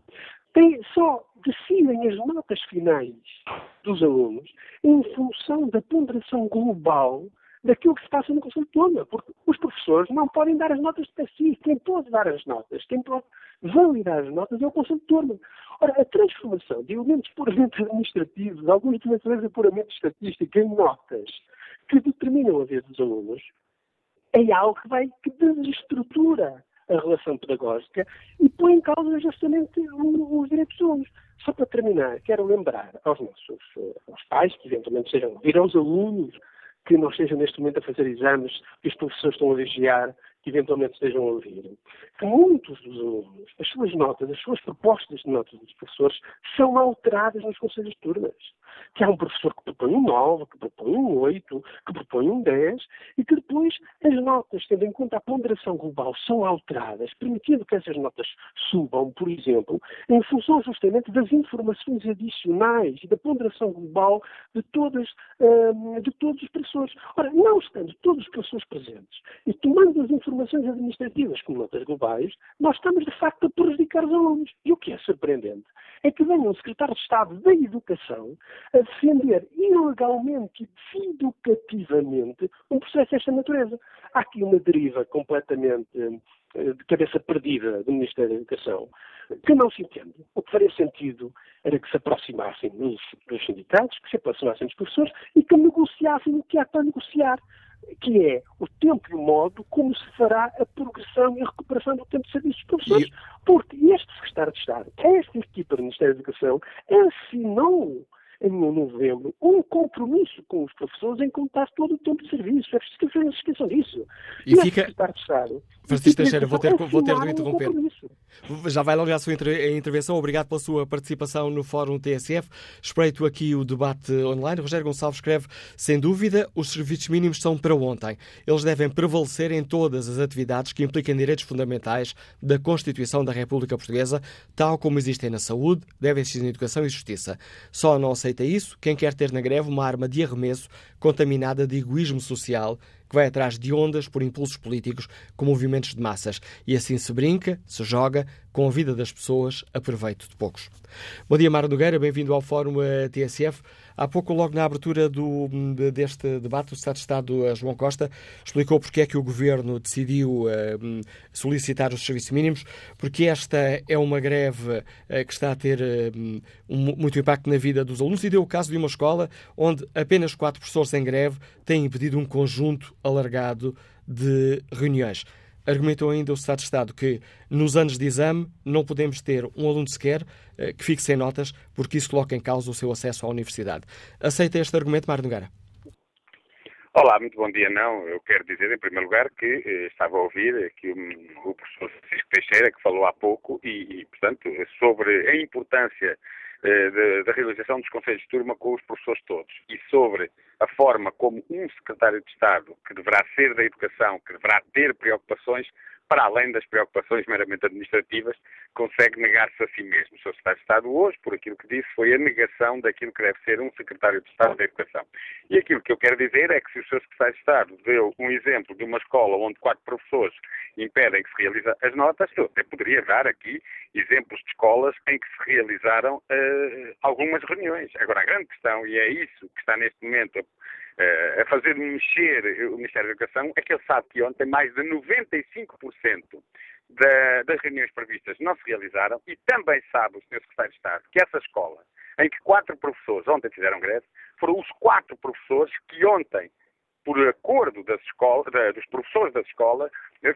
tem, só decidem as notas finais dos alunos em função da ponderação global daquilo que se passa no Conselho de Turma, porque os professores não podem dar as notas de si. Quem pode dar as notas, quem pode validar as notas é o Conselho de Turma. Ora, a transformação de elementos puramente administrativos, alguns de natureza puramente estatística, em notas que determinam a vida dos alunos, é algo que vai que desestrutura a relação pedagógica e põe em causa justamente os direitos humanos. Só para terminar, quero lembrar aos nossos eh, aos pais, que eventualmente sejam ouvir, aos alunos que não estejam neste momento a fazer exames que os professores estão a vigiar, que eventualmente estejam a ouvir, que muitos dos alunos, as suas notas, as suas propostas de notas dos professores são alteradas nos conselhos de turmas que há um professor que propõe um 9, que propõe um 8, que propõe um 10, e que depois as notas, tendo em conta a ponderação global, são alteradas, permitindo que essas notas subam, por exemplo, em função justamente das informações adicionais e da ponderação global de, todas, hum, de todos os professores. Ora, não estando todos os professores presentes e tomando as informações administrativas como notas globais, nós estamos de facto a prejudicar os alunos. E o que é surpreendente é que venha um secretário de Estado da Educação a defender ilegalmente e deseducativamente um processo desta natureza. Há aqui uma deriva completamente eh, de cabeça perdida do Ministério da Educação, que não se entende. O que faria sentido era que se aproximassem dos, dos sindicatos, que se aproximassem dos professores e que negociassem o que há para negociar que é o tempo e o modo como se fará a progressão e a recuperação do tempo de serviço dos professores. Porque este secretário de Estado, esta equipa do Ministério da Educação, assinou em novembro, um compromisso com os professores em contar todo o tempo de serviço. É preciso que não se esqueçam disso. E, e fica... Francisco Teixeira, vou ter, vou ter de interromper. Já vai alongar a sua intervenção. Obrigado pela sua participação no Fórum TSF. Espreito aqui o debate online. Rogério Gonçalves escreve: sem dúvida, os serviços mínimos são para ontem. Eles devem prevalecer em todas as atividades que impliquem direitos fundamentais da Constituição da República Portuguesa, tal como existem na saúde, devem existir na educação e justiça. Só não aceita isso, quem quer ter na greve uma arma de arremesso contaminada de egoísmo social que vai atrás de ondas por impulsos políticos com movimentos de massas. E assim se brinca, se joga com a vida das pessoas a proveito de poucos. Bom dia, Mara Nogueira, bem-vindo ao Fórum eh, TSF. Há pouco, logo na abertura do, deste debate, o Estado de Estado eh, João Costa explicou porque é que o Governo decidiu uh, solicitar os serviços mínimos, porque esta é uma greve uh, que está a ter um, muito impacto na vida dos alunos e deu o caso de uma escola onde apenas quatro professores em greve têm impedido um conjunto alargado de reuniões. Argumentou ainda o Estado de Estado que nos anos de exame não podemos ter um aluno sequer eh, que fique sem notas, porque isso coloca em causa o seu acesso à universidade. Aceita este argumento, Mário Nogueira? Olá, muito bom dia. Não, eu quero dizer, em primeiro lugar, que eh, estava a ouvir aqui o, o professor Francisco Teixeira, que falou há pouco, e, e portanto, sobre a importância eh, da realização dos conselhos de turma com os professores todos. E sobre a forma como um secretário de Estado, que deverá ser da educação, que deverá ter preocupações, para além das preocupações meramente administrativas, consegue negar-se a si mesmo. O Sr. Secretário de Estado hoje, por aquilo que disse, foi a negação daquilo que deve ser um Secretário de Estado da Educação. E aquilo que eu quero dizer é que se o Sr. Secretário de Estado deu um exemplo de uma escola onde quatro professores impedem que se realize as notas, eu até poderia dar aqui exemplos de escolas em que se realizaram uh, algumas reuniões. Agora, a grande questão, e é isso que está neste momento a, a fazer mexer o Ministério da Educação, é que ele sabe que ontem mais de 95% da, das reuniões previstas não se realizaram e também sabe o Sr. Secretário de Estado que essa escola, em que quatro professores ontem fizeram greve, foram os quatro professores que ontem, por acordo das escolas, da, dos professores da escola,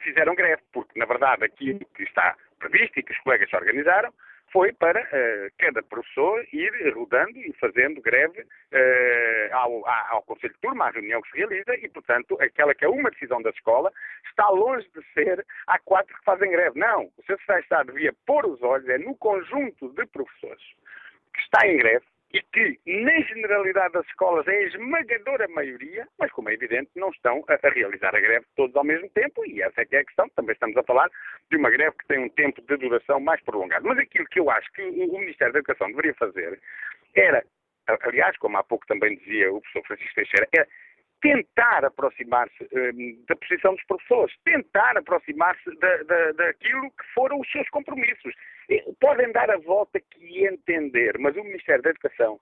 fizeram greve, porque na verdade aquilo que está previsto e que os colegas se organizaram foi para uh, cada professor ir rodando e fazendo greve uh, ao, ao, Conselho de Turma, à reunião que se realiza, e, portanto, aquela que é uma decisão da escola está longe de ser há quatro que fazem greve. Não, o Sr. Secretário de Estado devia pôr os olhos é no conjunto de professores que está em greve, e que, na generalidade das escolas, é a esmagadora maioria, mas, como é evidente, não estão a, a, realizar a greve todos ao mesmo tempo, e essa é que é a questão. Também estamos a falar de uma greve que tem um tempo de duração mais prolongado. Mas aquilo que eu acho que o, o Ministério da Educação deveria fazer era, aliás, como há pouco também dizia o professor Francisco Teixeira, era tentar aproximar-se um, da posição dos professores, tentar aproximar-se da, da, daquilo que foram os seus compromissos. Podem dar a volta que entender, mas o Ministério da Educação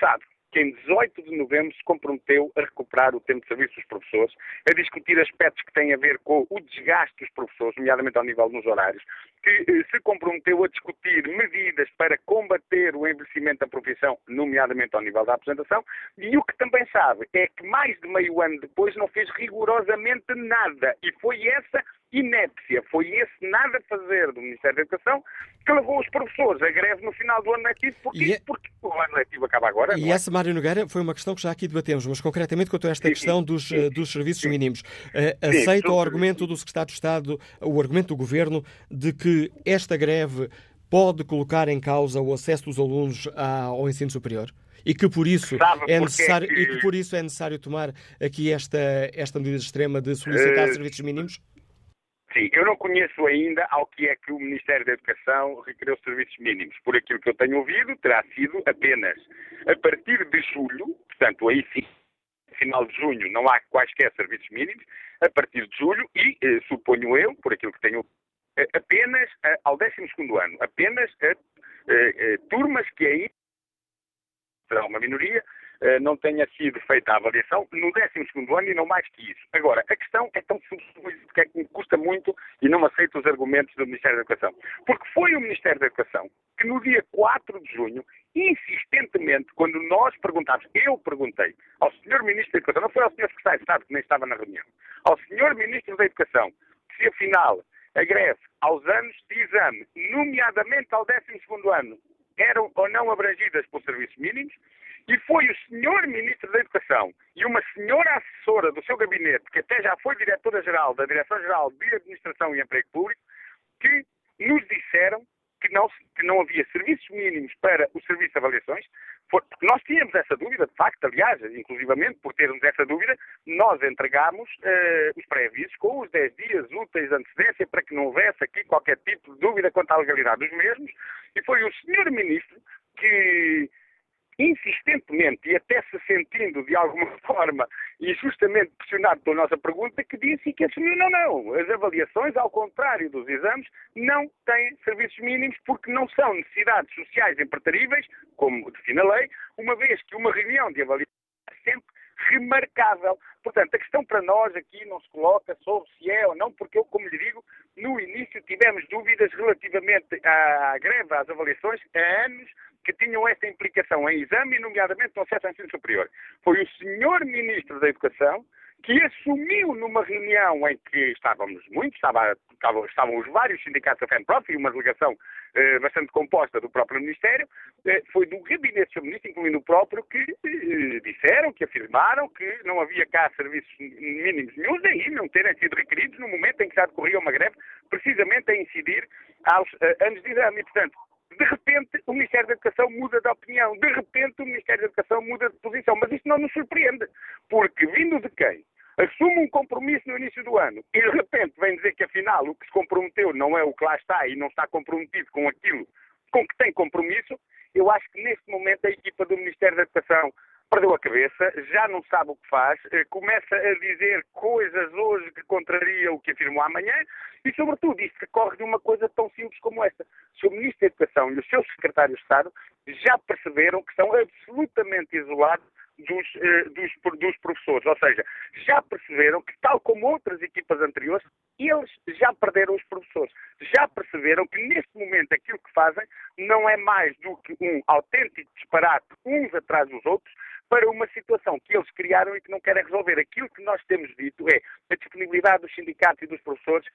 sabe que em 18 de novembro se comprometeu a recuperar o tempo de serviço dos professores, a discutir aspectos que têm a ver com o desgaste dos professores, nomeadamente ao nível dos horários, que eh, se comprometeu a discutir medidas para combater o envelhecimento da profissão, nomeadamente ao nível da apresentação, e o que também sabe é que mais de meio ano depois não fez rigorosamente nada, e foi essa inépcia, foi esse nada fazer do Ministério da Educação que levou os professores a greve no final do ano letivo, porque, é... porque o ano letivo acaba agora. E é? essa, Mário Nogueira, foi uma questão que já aqui debatemos, mas concretamente quanto a esta sim, questão dos, sim, dos serviços sim. mínimos. Uh, aceita o argumento do Secretário de Estado, o argumento do Governo, de que esta greve pode colocar em causa o acesso dos alunos ao ensino superior? E que por isso é necessário, que... e que por isso é necessário tomar aqui esta, esta medida extrema de solicitar uh... serviços mínimos? Sim, eu não conheço ainda ao que é que o Ministério da Educação requereu serviços mínimos. Por aquilo que eu tenho ouvido, terá sido apenas a partir de julho, portanto, aí sim, final de junho, não há quaisquer serviços mínimos, a partir de julho, e eh, suponho eu, por aquilo que tenho apenas eh, ao 12 ano, apenas a turmas que aí será uma minoria, eh, não tenha sido feita a avaliação no 12 ano e não mais que isso. Agora, a questão é tão simples que é que me custa muito e não aceito os argumentos do Ministério da Educação. Porque foi o Ministério da Educação que no dia 4 de junho, insistentemente, quando nós perguntámos, eu perguntei ao Sr. Ministro da Educação, não foi ao Sr. Secretário de Estado que nem estava na reunião, ao Sr. Ministro da Educação, se afinal a greve aos anos de exame, nomeadamente ao 12 ano, eram ou não abrangidas por serviços mínimos, e foi o senhor Ministro da Educação e uma senhora assessora do seu gabinete, que até já foi diretora-geral da Direção-Geral de Administração e Emprego Público, que nos disseram que não, que não havia serviços mínimos para o serviço de avaliações. nós tínhamos essa dúvida, de facto, aliás, inclusivamente por termos essa dúvida, nós entregámos uh, os pré-avisos com os 10 dias úteis de antecedência para que não houvesse aqui qualquer tipo de dúvida quanto à legalidade dos mesmos. E foi o senhor Ministro que insistentemente e até se sentindo de alguma forma injustamente pressionado pela nossa pergunta, que disse que assumiu não, não. As avaliações, ao contrário dos exames, não têm serviços mínimos porque não são necessidades sociais impertaríveis, como define a lei, uma vez que uma reunião de avaliação é sempre remarcável. Portanto, a questão para nós aqui não se coloca sobre se é ou não, porque eu, como lhe digo, no início tivemos dúvidas relativamente à greve, às avaliações, há anos que tinham esta implicação em exame, nomeadamente no acesso ao ensino superior. Foi o senhor Ministro da Educação que assumiu numa reunião em que estávamos muitos, estava, estavam, estavam, os vários sindicatos da FENPROF e uma delegação eh, bastante composta do próprio Ministério, eh, foi do gabinete do. Ministro, incluindo o próprio, que eh, disseram, que afirmaram que não havia cá serviços mínimos nenhum, daí não terem sido requeridos no momento em que já decorria uma greve, precisamente a incidir aos eh, anos de exame. E, portanto, de repente o Ministério da Educação muda de opinião, de repente o Ministério da Educação muda de posição, mas isto não nos surpreende, porque vindo de quem assume um compromisso no início do ano e de repente vem dizer que afinal o que se comprometeu não é o que lá está e não está comprometido com aquilo com que tem compromisso, eu acho que neste momento a equipa do Ministério da Educação perdeu a cabeça, já não sabe o que faz, eh, começa a dizer coisas hoje que contrariam o que afirmou amanhã e, sobretudo, isto decorre de uma coisa tão simples como esta. O. Ministro da Educação e os seus secretários de Estado já perceberam que estão absolutamente isolados dos, eh, dos, dos, professores. Ou seja, já perceberam que, tal como outras equipas anteriores, eles já perderam os professores. Já perceberam que, neste momento, aquilo que fazem não é mais do que um autêntico disparate uns atrás dos outros para uma situação que eles criaram e que não querem resolver. Aquilo que nós temos dito é a disponibilidade dos sindicatos e dos professores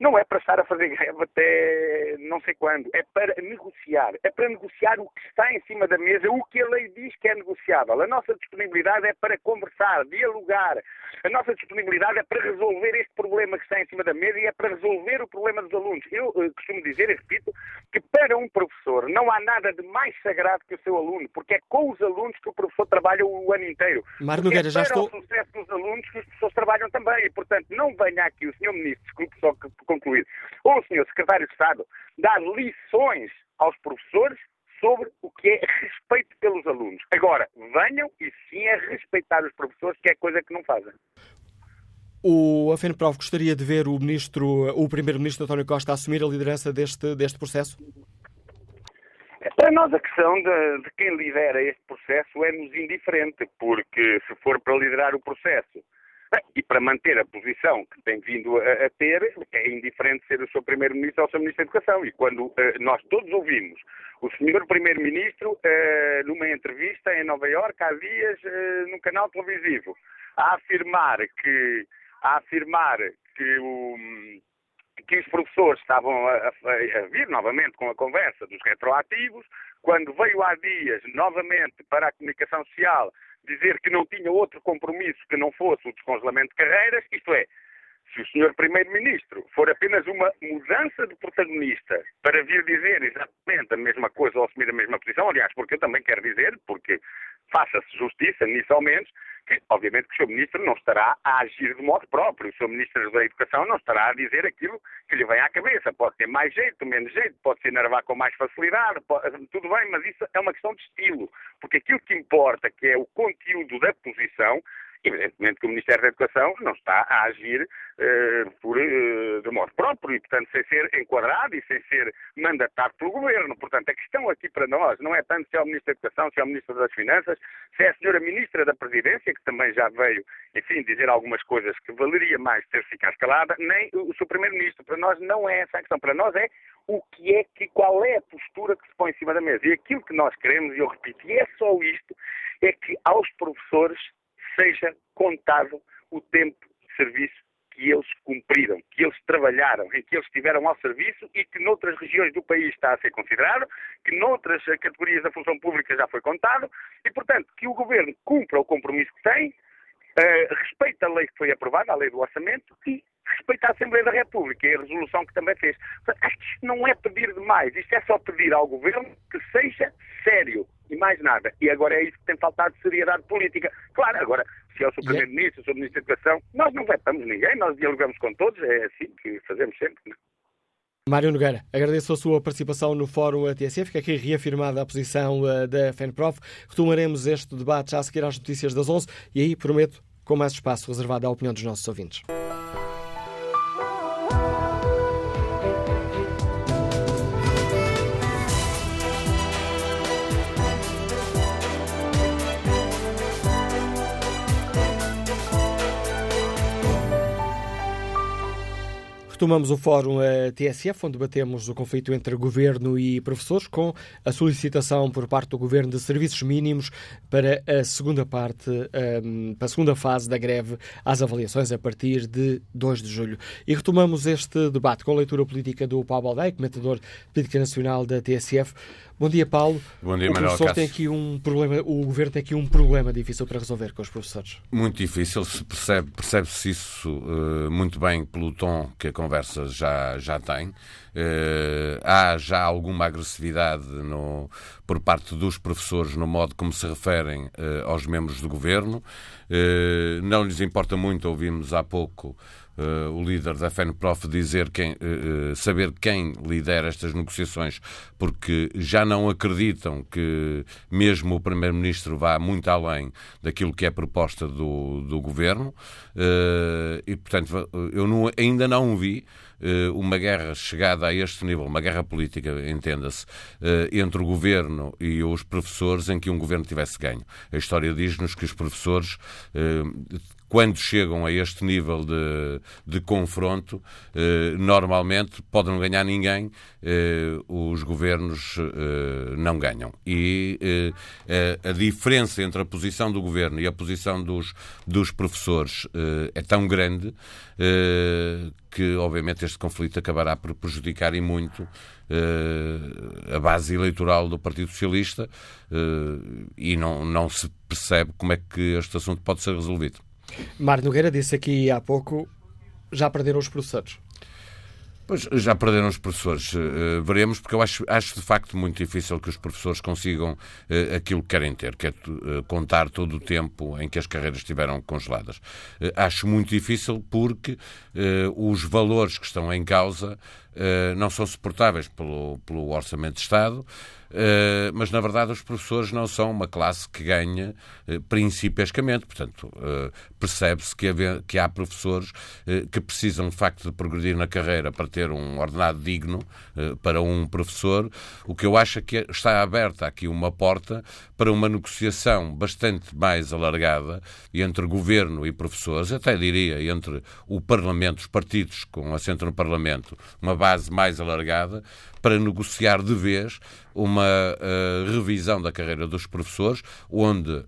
não é para estar a fazer greve até não sei quando, é para negociar. É para negociar o que está em cima da mesa, o que a lei diz que é negociável. A nossa disponibilidade é para conversar, dialogar. A nossa disponibilidade é para resolver este problema que está em cima da mesa e é para resolver o problema dos alunos. Eu uh, costumo dizer e repito que para um professor não há nada de mais sagrado que o seu aluno, porque é com os alunos que o professor trabalha o ano inteiro. Mário Nogueira, é já estou... o sucesso dos alunos que os professores trabalham também. E, portanto, não venha aqui o Sr. Ministro, desculpe só que concluir, ou o Sr. Secretário de Estado dar lições aos professores sobre o que é respeito pelos alunos. Agora, venham e sim a respeitar os professores, que é coisa que não fazem. O AFNPROV gostaria de ver o ministro, o primeiro-ministro António Costa assumir a liderança deste, deste processo? Para nós a questão de, de quem lidera este processo é-nos indiferente, porque se for para liderar o processo e para manter a posição que tem vindo a, a ter, é indiferente ser o seu Primeiro-Ministro ou o seu Ministro da Educação. E quando uh, nós todos ouvimos o Sr. Primeiro-Ministro, uh, numa entrevista em Nova Iorque, há dias, uh, num canal televisivo, a afirmar que, a afirmar que o que os professores estavam a, a, a, vir novamente com a conversa dos retroativos, quando veio há dias novamente para a comunicação social dizer que não tinha outro compromisso que não fosse o descongelamento de carreiras, isto é, se o Sr. Primeiro-Ministro for apenas uma mudança de protagonista para vir dizer exatamente a mesma coisa ou assumir a mesma posição, aliás, porque eu também quero dizer, porque faça-se justiça nisso ao menos, que obviamente que o Sr. Ministro não estará a agir de modo próprio. O Sr. Ministro da Educação não estará a dizer aquilo que lhe vem à cabeça. Pode ter mais jeito, menos jeito, pode se enervar com mais facilidade, pode... tudo bem, mas isso é uma questão de estilo. Porque aquilo que importa, que é o conteúdo da posição, Evidentemente que o Ministério da Educação não está a agir uh, por, uh, de modo próprio e, portanto, sem ser enquadrado e sem ser mandatado pelo Governo. Portanto, a questão aqui para nós não é tanto se é o Ministro da Educação, se é o Ministro das Finanças, se é a Senhora Ministra da Presidência, que também já veio, enfim, dizer algumas coisas que valeria mais ter ficado calada, nem o seu Primeiro-Ministro. Para nós não é essa a questão. Para nós é o que é que, qual é a postura que se põe em cima da mesa. E aquilo que nós queremos, e eu repito, e é só isto, é que aos professores seja contado o tempo de serviço que eles cumpriram, que eles trabalharam, em que eles estiveram ao serviço e que noutras regiões do país está a ser considerado, que noutras categorias da função pública já foi contado e, portanto, que o Governo cumpra o compromisso que tem, uh, respeita a lei que foi aprovada, a lei do orçamento e respeita a Assembleia da República e a resolução que também fez. Acho que isto não é pedir demais, isto é só pedir ao Governo que seja sério e mais nada. E agora é isso que tem faltado de seriedade política. Claro, agora, se é o seu Primeiro-Ministro, o seu Ministro da Educação, nós não vetamos ninguém, nós dialogamos com todos, é assim que fazemos sempre. Não? É? Mário Nogueira, agradeço a sua participação no Fórum ATSF, fica aqui reafirmada a posição uh, da FENPROF. Retomaremos este debate já a seguir às notícias das 11 e aí prometo com mais espaço reservado à opinião dos nossos ouvintes. Retomamos o fórum TSF, onde debatemos o conflito entre governo e professores, com a solicitação por parte do governo de serviços mínimos para a segunda parte, um, para a segunda fase da greve às avaliações a partir de 2 de julho. E retomamos este debate com a leitura política do Paulo Baldaia, comentador de política nacional da TSF. Bom dia, Paulo. Bom dia, o Manuel professor tem aqui um problema, o governo tem aqui um problema difícil para resolver com os professores. Muito difícil, se percebe, percebe-se isso uh, muito bem pelo tom que a conversa já, já tem. Uh, há já alguma agressividade no, por parte dos professores no modo como se referem uh, aos membros do governo. não lhes importa muito, ouvimos há pouco uh, o líder da FENPROF dizer quem, uh, saber quem lidera estas negociações, porque já não acreditam que mesmo o Primeiro-Ministro vá muito além daquilo que é proposta do, do Governo. Uh, e, portanto, eu não, ainda não vi uma guerra chegada a este nível, uma guerra política, entenda-se, entre o governo e os professores, em que um governo tivesse ganho. A história diz-nos que os professores quando chegam a este nível de, de confronto, eh, normalmente pode não ganhar ninguém, eh, os governos eh, não ganham. E eh, a, a, diferença entre a posição do governo e a posição dos, dos professores eh, é tão grande eh, que, obviamente, este conflito acabará por prejudicar e muito a base eleitoral do Partido Socialista e não, não se percebe como é que este assunto pode ser resolvido. Mário Nogueira disse aqui há pouco, já perderam os professores. Pois, já perderam os professores. Uh, veremos, porque eu acho, acho de facto muito difícil que os professores consigam uh, aquilo que querem ter, que é uh, contar todo o tempo em que as carreiras estiveram congeladas. acho muito difícil porque os valores que estão em causa não são suportáveis pelo, pelo Orçamento de Estado. Uh, mas na verdade os professores não são uma classe que ganha uh, principescamente. Portanto, uh, percebe-se que, há professores que precisam de facto de progredir na carreira para ter um ordenado digno para um professor. O que eu acho é que está aberta aqui uma porta para uma negociação bastante mais alargada entre governo e professores, até diria entre o Parlamento, os partidos com assento no Parlamento, uma base mais alargada, para negociar de vez uma uh, revisão da carreira dos professores, onde uh,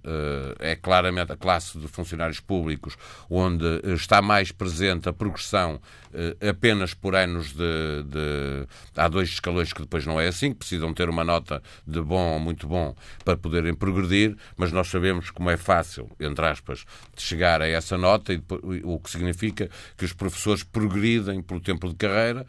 é claramente a classe de funcionários públicos, onde está mais presente a progressão apenas por anos de, de, Há dois escalões que depois não é assim, que precisam ter uma nota de bom ou muito bom para poderem progredir, mas nós sabemos como é fácil, entre aspas, de chegar a essa nota, e, o que significa que os professores progridem pelo tempo de carreira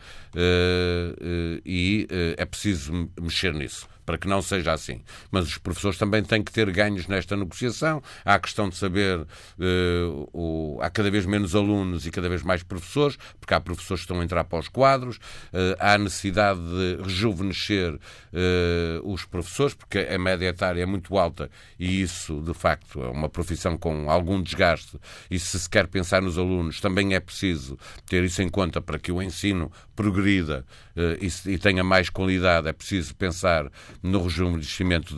e uh, é preciso mexer nisso para que não seja assim. Mas os professores também têm que ter ganhos nesta negociação. Há a questão de saber, uh, o, há cada vez menos alunos e cada vez mais professores, porque há professores que estão a entrar para os quadros, uh, há a necessidade de rejuvenescer uh, os professores, porque a média etária é muito alta e isso, de facto, é uma profissão com algum desgaste. E se se quer pensar nos alunos, também é preciso ter isso em conta para que o ensino progrida e, e tenha mais qualidade. É preciso pensar no rejuvenescimento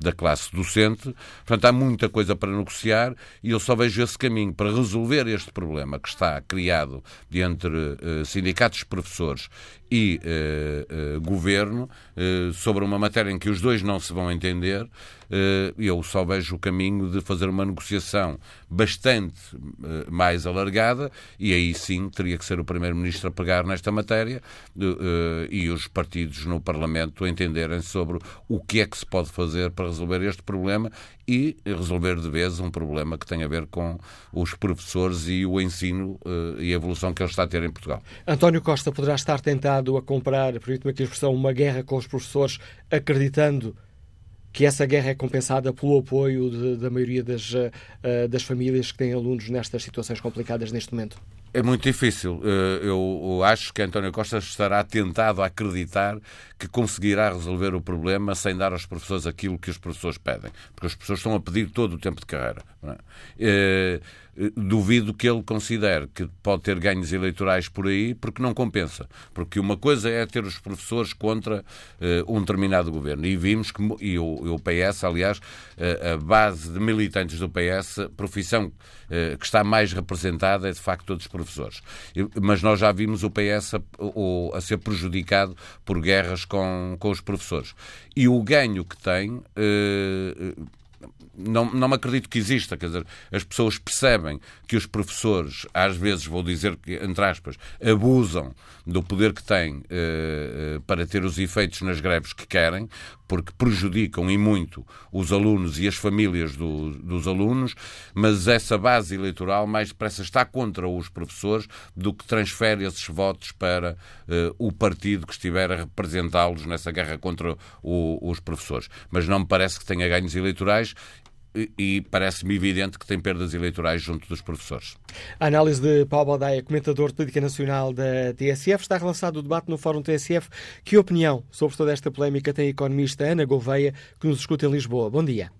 da classe docente. Portanto, há muita coisa para negociar e eu só vejo esse caminho para resolver este problema que está criado entre uh, sindicatos de professores e uh, uh, governo sobre uma matéria em que os dois não se vão entender. eu só vejo o caminho de fazer uma negociação bastante mais alargada e aí sim teria que ser o Primeiro-Ministro a pegar nesta matéria e os partidos no Parlamento entenderem sobre o que é que se pode fazer para resolver este problema e resolver de vez um problema que tem a ver com os professores e o ensino uh, e a evolução que ele está a ter em Portugal. António Costa poderá estar tentado a comprar, permite-me aqui a expressão, uma guerra com os professores, acreditando que essa guerra é compensada pelo apoio de, da maioria das, uh, das famílias que têm alunos nestas situações complicadas neste momento? É muito difícil. Eh, eu acho que António Costa estará tentado a acreditar que conseguirá resolver o problema sem dar aos professores aquilo que os professores pedem. Porque os professores estão a pedir todo o tempo de carreira. É? Eh, duvido que ele considere que pode ter ganhos eleitorais por aí, porque não compensa. Porque uma coisa é ter os professores contra uh, um determinado governo. E vimos que, e o, o PS, aliás, a base de militantes do PS, profissão que está mais representada é de facto todos os professores. Mas nós já vimos o PS a, a ser prejudicado por guerras com, com os professores. E o ganho que tem não, não me acredito que exista. Quer dizer, as pessoas percebem que os professores, às vezes, vou dizer que, entre aspas, abusam do poder que têm uh, para ter os efeitos nas greves que querem, porque prejudicam e muito os alunos e as famílias do, dos alunos, mas essa base eleitoral mais depressa está contra os professores do que transfere esses votos para uh, o partido que estiver a representá-los nessa guerra contra o, os professores. Mas não me parece que tenha ganhos eleitorais e parece-me evidente que tem perdas eleitorais junto dos professores. A análise de Paulo Baldaia, comentador de política nacional da TSF, está relançado o debate no Fórum TSF. Que opinião sobre toda esta polémica tem a economista Ana Gouveia, que nos escuta em Lisboa? Bom dia.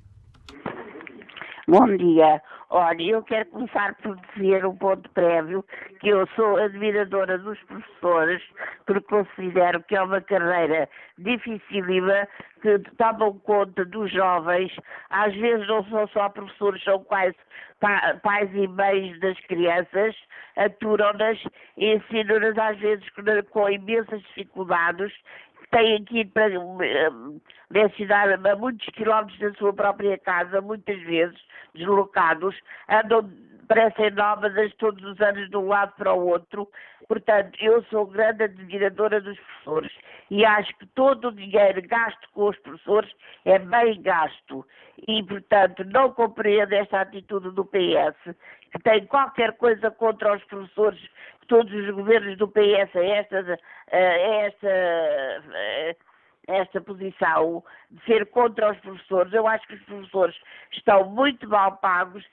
Bom dia. Olha, eu quero começar por dizer um ponto prévio, que eu sou admiradora dos professores, porque considero que é uma carreira dificílima, que tomam conta dos jovens, às vezes não são só professores, são quase pais e mães das crianças, aturam-nas ensinam-nas às vezes com imensas dificuldades. Têm que ir para eh, lecionar a muitos quilómetros da sua própria casa, muitas vezes deslocados, andam, parecem nómadas todos os anos de um lado para o outro. Portanto, eu sou grande admiradora dos professores e acho que todo o dinheiro gasto com os professores é bem gasto. E, portanto, não compreendo esta atitude do PS, que tem qualquer coisa contra os professores todos os governos do PS a esta, a esta, esta posição de ser contra os professores. Eu acho que os professores estão muito mal pagos,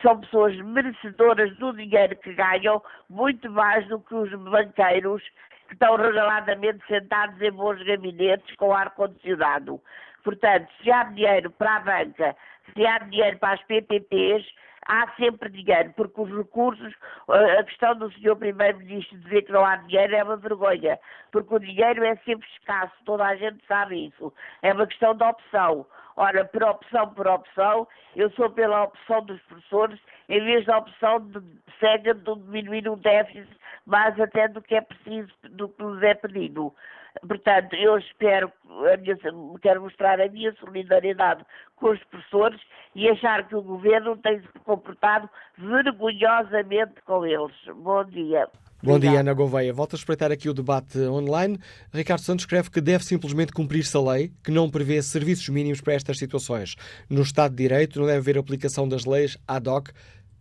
são pessoas merecedoras do dinheiro que ganham, muito mais do que os banqueiros que estão regaladamente sentados em bons gabinetes com ar-condicionado. Portanto, se há dinheiro para a banca, se há dinheiro para as PPPs, há sempre dinheiro, porque os recursos, a questão do senhor Primeiro-Ministro dizer que não há dinheiro é uma vergonha, porque o dinheiro é sempre escasso, toda a gente sabe isso. É uma questão de opção. Ora, por opção por opção, eu sou pela opção dos professores, em vez da opção de, cega de diminuir o déficit mais até do que é preciso, do que nos é pedido. Portanto, eu espero, minha, quero mostrar a minha solidariedade com os professores e achar que o governo tem se comportado vergonhosamente com eles. Bom dia. Bom dia, Ana Gouveia. Volto a espreitar aqui o debate online. Ricardo Santos escreve que deve simplesmente cumprir-se a lei, que não prevê serviços mínimos para estas situações. No Estado de Direito não deve haver aplicação das leis ad hoc,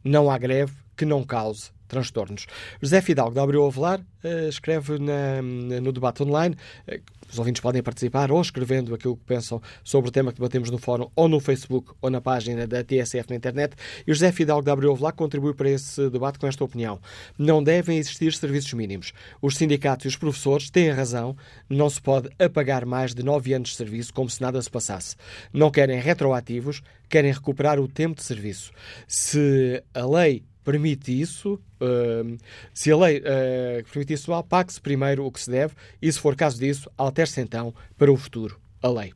não há greve que não cause transtornos. José Fidalgo, da Abreu Avelar, eh, escreve na, no debate online. Eh, os ouvintes podem participar ou escrevendo aquilo que pensam sobre o tema que debatemos no fórum, ou no Facebook, ou na página da TSF na internet. E o José Fidalgo da Abreu Avelar contribui para esse debate com esta opinião. Não devem existir serviços mínimos. Os sindicatos e os professores têm razão. Não se pode apagar mais de nove anos de serviço como se nada se passasse. Não querem retroativos, querem recuperar o tempo de serviço. Se a lei permite isso, uh, se a lei uh, permite isso, pague-se primeiro o que se deve e, se for caso disso, altere-se então para o futuro a lei.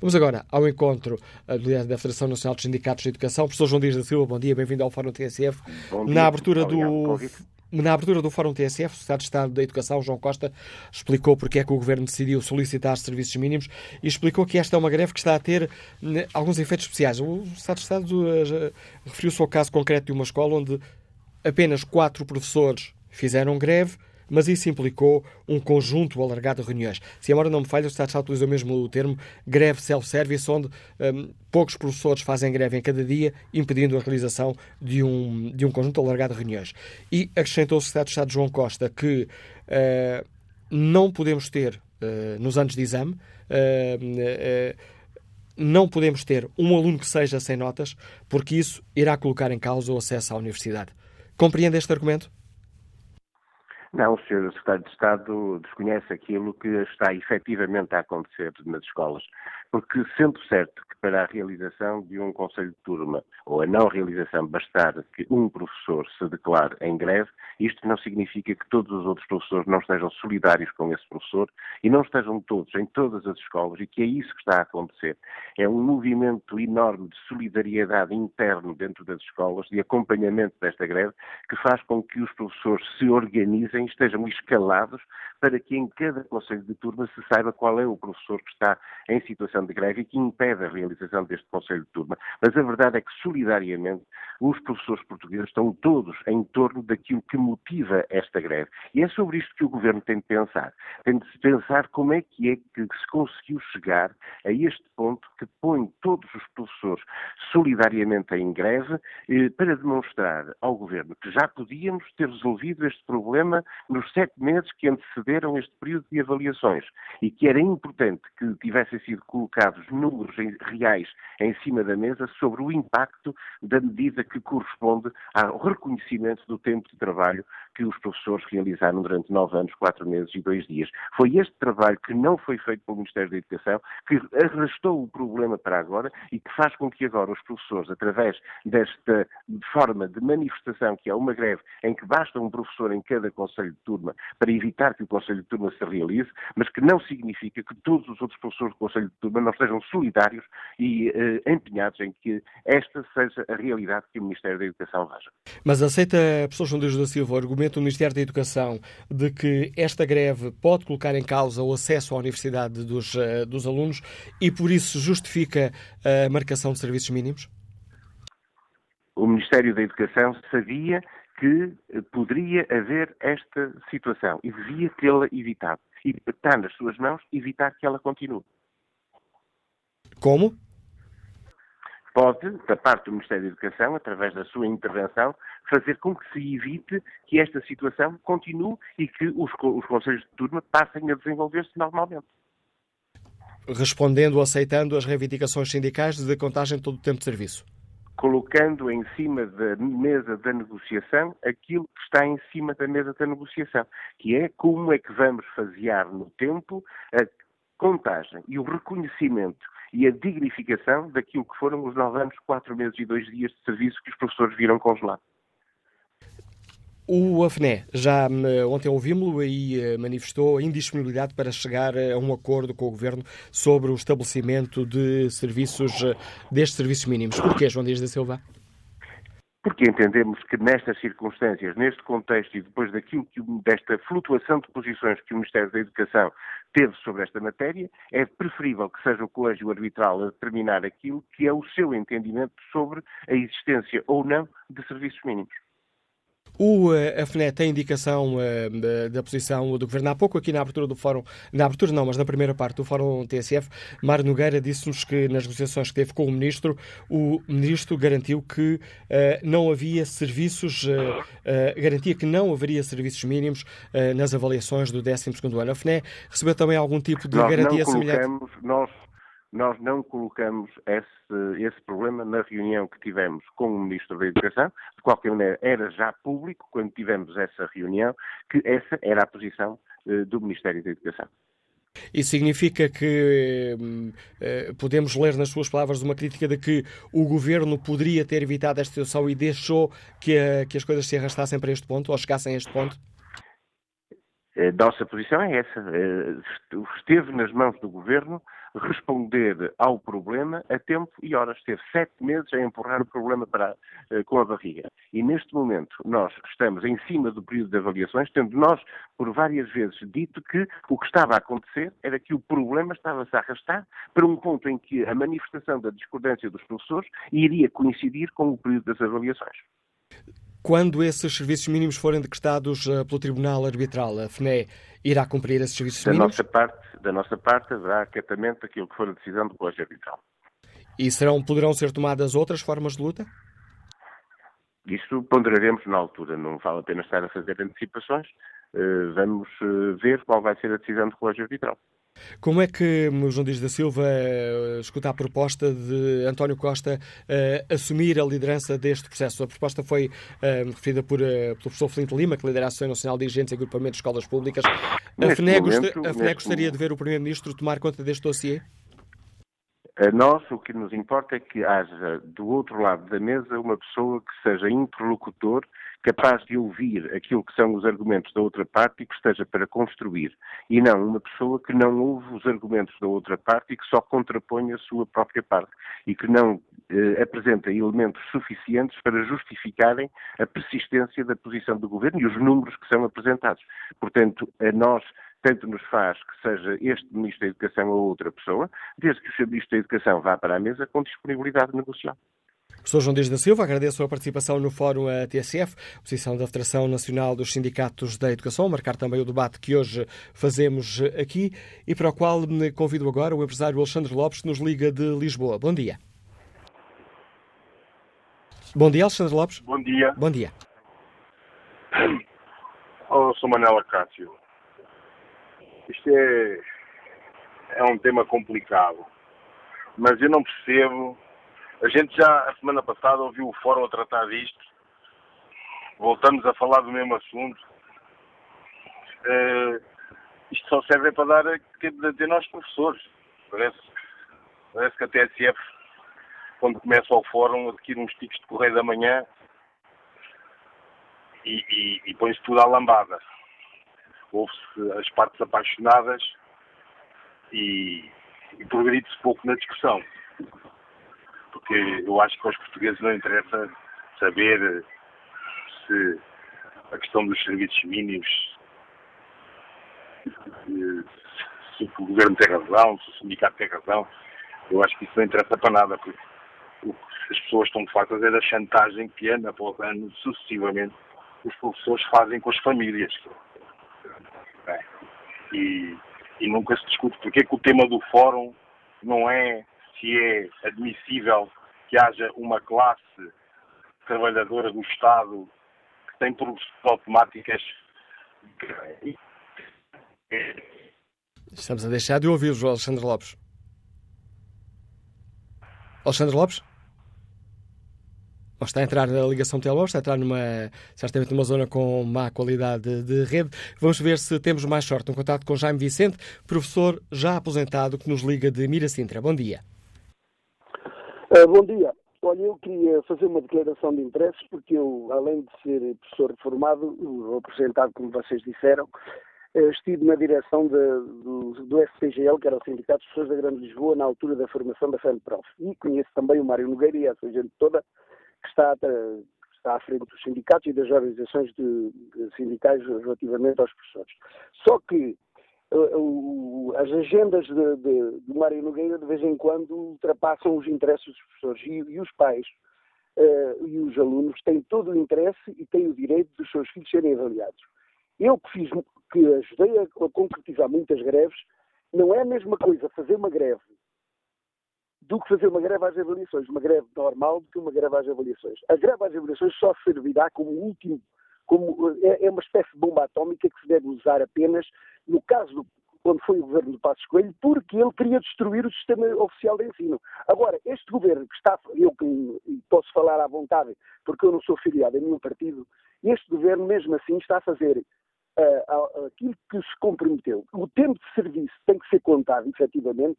Vamos agora ao encontro uh, da Federação Nacional dos Sindicatos de Educação. Professor João Dias da Silva, bom dia, bem-vindo ao Fórum TSF. Na abertura do na abertura do Fórum TSF, o Secretário de Estado da Educação, João Costa, explicou porque é que o Governo decidiu solicitar serviços mínimos e explicou que esta é uma greve que está a ter né, alguns efeitos especiais. O Secretário de Estado uh, referiu-se ao caso concreto de uma escola onde apenas quatro professores fizeram greve, mas isso implicou um conjunto alargado de reuniões. Se a memória não me falha, o Estado Estado utiliza mesmo o termo greve self-service, onde um, poucos professores fazem greve em cada dia, impedindo a realização de um, de um conjunto alargado de reuniões. E acrescentou o Secretário de Estado João Costa que uh, não podemos ter, uh, nos anos de exame, uh, não podemos ter um aluno que seja sem notas, porque isso irá colocar em causa o acesso à universidade. Compreende este argumento? Não, o Sr. Secretário de Estado desconhece aquilo que está efetivamente a acontecer nas escolas. Porque, sendo certo que para a realização de um Conselho de Turma, ou a não realização, bastar que um professor se declare em greve, isto não significa que todos os outros professores não estejam solidários com esse professor e não estejam todos em todas as escolas, e que é isso que está a acontecer. É um movimento enorme de solidariedade interno dentro das escolas, de acompanhamento desta greve, que faz com que os professores se organizem, estejam escalados, para que em cada Conselho de Turma se saiba qual é o professor que está em situação de greve e que impede a realização deste Conselho de Turma. Mas a verdade é que, solidariamente, os professores portugueses estão todos em torno daquilo que motiva esta greve. E é sobre isto que o Governo tem de pensar. Tem de pensar como é que é que se conseguiu chegar a este ponto que põe todos os professores solidariamente em greve eh, para demonstrar ao Governo que já podíamos ter resolvido este problema nos sete meses que antecederam este período de avaliações e que era importante que tivessem sido colocados números reais em cima da mesa sobre o impacto da medida que corresponde ao reconhecimento do tempo de trabalho que os professores realizaram durante nove anos, quatro meses e dois dias. Foi este trabalho que não foi feito pelo Ministério da Educação que arrastou o problema para agora e que faz com que agora os professores, através desta forma de manifestação, que é uma greve em que basta um professor em cada Conselho de Turma para evitar que o Conselho de Turma se realize, mas que não significa que todos os outros professores do Conselho de Turma não estejam solidários e eh, empenhados em que esta seja a realidade que o Ministério da Educação veja. Mas aceita, professor João Deus da Silva, o argumento do Ministério da Educação de que esta greve pode colocar em causa o acesso à universidade dos, uh, dos alunos e, por isso, justifica a marcação de serviços mínimos? O Ministério da Educação sabia que poderia haver esta situação e devia tê-la evitado. E está nas suas mãos evitar que ela continue. Como? Pode, da parte do Ministério da Educação, através da sua intervenção, fazer com que se evite que esta situação continue e que os, os conselhos de turma passem a desenvolver-se normalmente. Respondendo ou aceitando as reivindicações sindicais de contagem de todo o tempo de serviço? Colocando em cima da mesa da negociação aquilo que está em cima da mesa da negociação, que é como é que vamos fasear no tempo a contagem e o reconhecimento e a dignificação daquilo que foram os nove anos, quatro meses e dois dias de serviço que os professores viram congelado. O AFNE, já eh, ontem ouvimos-lo e eh, manifestou a indisponibilidade para chegar a um acordo com o Governo sobre o estabelecimento de serviços, eh, destes serviços mínimos. Porquê, João Dias da Silva? Porque entendemos que nestas circunstâncias, neste contexto e depois daquilo que, desta flutuação de posições que o Ministério da Educação teve sobre esta matéria, é preferível que seja o colégio arbitral a determinar aquilo que é o seu entendimento sobre a existência ou não de serviços mínimos. O, eh, a FNE tem indicação uh, da posição do Governo. Há pouco aqui na abertura do Fórum, na abertura não, mas na primeira parte do Fórum TSF, Mário Nogueira disse-nos que nas negociações que teve com o Ministro, o Ministro garantiu que uh, não havia serviços, uh, garantia que não haveria serviços mínimos nas avaliações do 12º ano. A FNE recebeu também algum tipo de nós garantia semelhante? Nós nós não colocamos esse, esse, problema na reunião que tivemos com o Ministro da Educação. De qualquer maneira, era já público, quando tivemos essa reunião, que essa era a posição uh, do Ministério da Educação. Isso significa que uh, podemos ler nas suas palavras uma crítica de que o Governo poderia ter evitado esta situação e deixou que, a, que as coisas se arrastassem para este ponto, ou chegassem a este ponto? A nossa posição é essa. Esteve nas mãos do Governo responder ao problema a tempo e horas. Esteve sete meses a empurrar o problema para, uh, com a barriga. E neste momento nós estamos em cima do período de avaliações, tendo nós por várias vezes dito que o que estava a acontecer era que o problema estava-se a arrastar para um ponto em que a manifestação da discordância dos professores iria coincidir com o período das avaliações. Quando esses serviços mínimos forem decretados uh, pelo Tribunal Arbitral, a FNE irá cumprir esses serviços da mínimos? Nossa parte, da nossa parte, haverá acatamento daquilo que for a decisão do Colégio Arbitral. E serão, poderão ser tomadas outras formas de luta? Isso ponderaremos na altura. Não vale a pena estar a fazer antecipações. Uh, vamos uh, ver qual vai ser a decisão do Colégio Arbitral. Como é que o João Dias da Silva uh, escuta a proposta de António Costa uh, assumir a liderança deste processo? A proposta foi uh, referida por, pelo professor Flint Lima, que lidera a Associação Nacional de Dirigentes e Agrupamentos de Escolas Públicas. A FNE, momento, a FNE gostaria de ver o Primeiro-Ministro tomar conta deste dossiê? A nós, o que nos importa é que haja do outro lado da mesa uma pessoa que seja interlocutor capaz de ouvir aquilo que são os argumentos da outra parte e que esteja para construir, e não uma pessoa que não ouve os argumentos da outra parte e que só contrapõe a sua própria parte e que não eh, apresenta elementos suficientes para justificarem a persistência da posição do governo e os números que são apresentados. Portanto, a nós tanto nos faz que seja este Ministro da Educação ou outra pessoa, desde que o. Ministro da Educação vá para a mesa com disponibilidade negocial. Professor João Dias da Silva, agradeço a participação no Fórum TSF, posição da Federação Nacional dos Sindicatos da Educação, marcar também o debate que hoje fazemos aqui e para o qual me convido agora o empresário Alexandre Lopes, que nos liga de Lisboa. Bom dia. Bom dia, Alexandre Lopes. Bom dia. Bom dia. Oh, sou Manela Cássio. Isto é, é um tema complicado, mas eu não percebo a gente já, a semana passada, ouviu o fórum a tratar disto. Voltamos a falar do mesmo assunto. Uh, isto só serve para dar a dizer aos professores. Parece, parece que a TSF, quando começa o fórum, adquire uns ticos de correio da manhã e, e, e põe-se tudo à lambada. Ouve-se as partes apaixonadas e, e progride-se pouco na discussão porque eu acho que aos portugueses não interessa saber se a questão dos serviços mínimos, se, o governo tem razão, se o sindicato tem razão. Eu acho que isso não interessa para nada, porque o que as pessoas estão fartas é da chantagem que ano após ano, sucessivamente, os professores fazem com as famílias. É. E, e nunca se discute porque é que o tema do fórum não é se é admissível que haja uma classe trabalhadora do Estado que tem progressões automáticas. Estamos a deixar de ouvir o Alexandre Lopes. Alexandre Lopes? está a entrar na ligação telemóvel, está a entrar numa, certamente numa zona com má qualidade de rede. Vamos ver se temos mais sorte. Um contato com Jaime Vicente, professor já aposentado, que nos liga de Miracintra. Bom dia. Uh, bom dia. Olha, eu queria fazer uma declaração de interesses, porque eu, além de ser professor reformado, apresentado, como vocês disseram, eh, estive na direção de, do, do SPGL, que era o Sindicato de Pessoas da Grande Lisboa, na altura da formação da FENPROF. E conheço também o Mário Nogueira e essa gente toda que está, está à frente dos sindicatos e das organizações de, de sindicais relativamente aos professores. Só que as agendas de, de, de Mário Nogueira de vez em quando ultrapassam os interesses dos professores e, e os pais uh, e os alunos têm todo o interesse e têm o direito dos seus filhos serem avaliados. Eu que fiz, que ajudei a, a concretizar muitas greves, não é a mesma coisa fazer uma greve do que fazer uma greve às avaliações, uma greve normal do que uma greve às avaliações. A greve às avaliações só servirá como último como é, é uma espécie de bomba atómica que se deve usar apenas no caso do, quando foi o governo do Passos Coelho, porque ele queria destruir o sistema oficial de ensino. Agora, este governo que está, eu que posso falar à vontade, porque eu não sou filiado a nenhum partido, este governo mesmo assim está a fazer uh, aquilo que se comprometeu. O tempo de serviço tem que ser contado, efetivamente,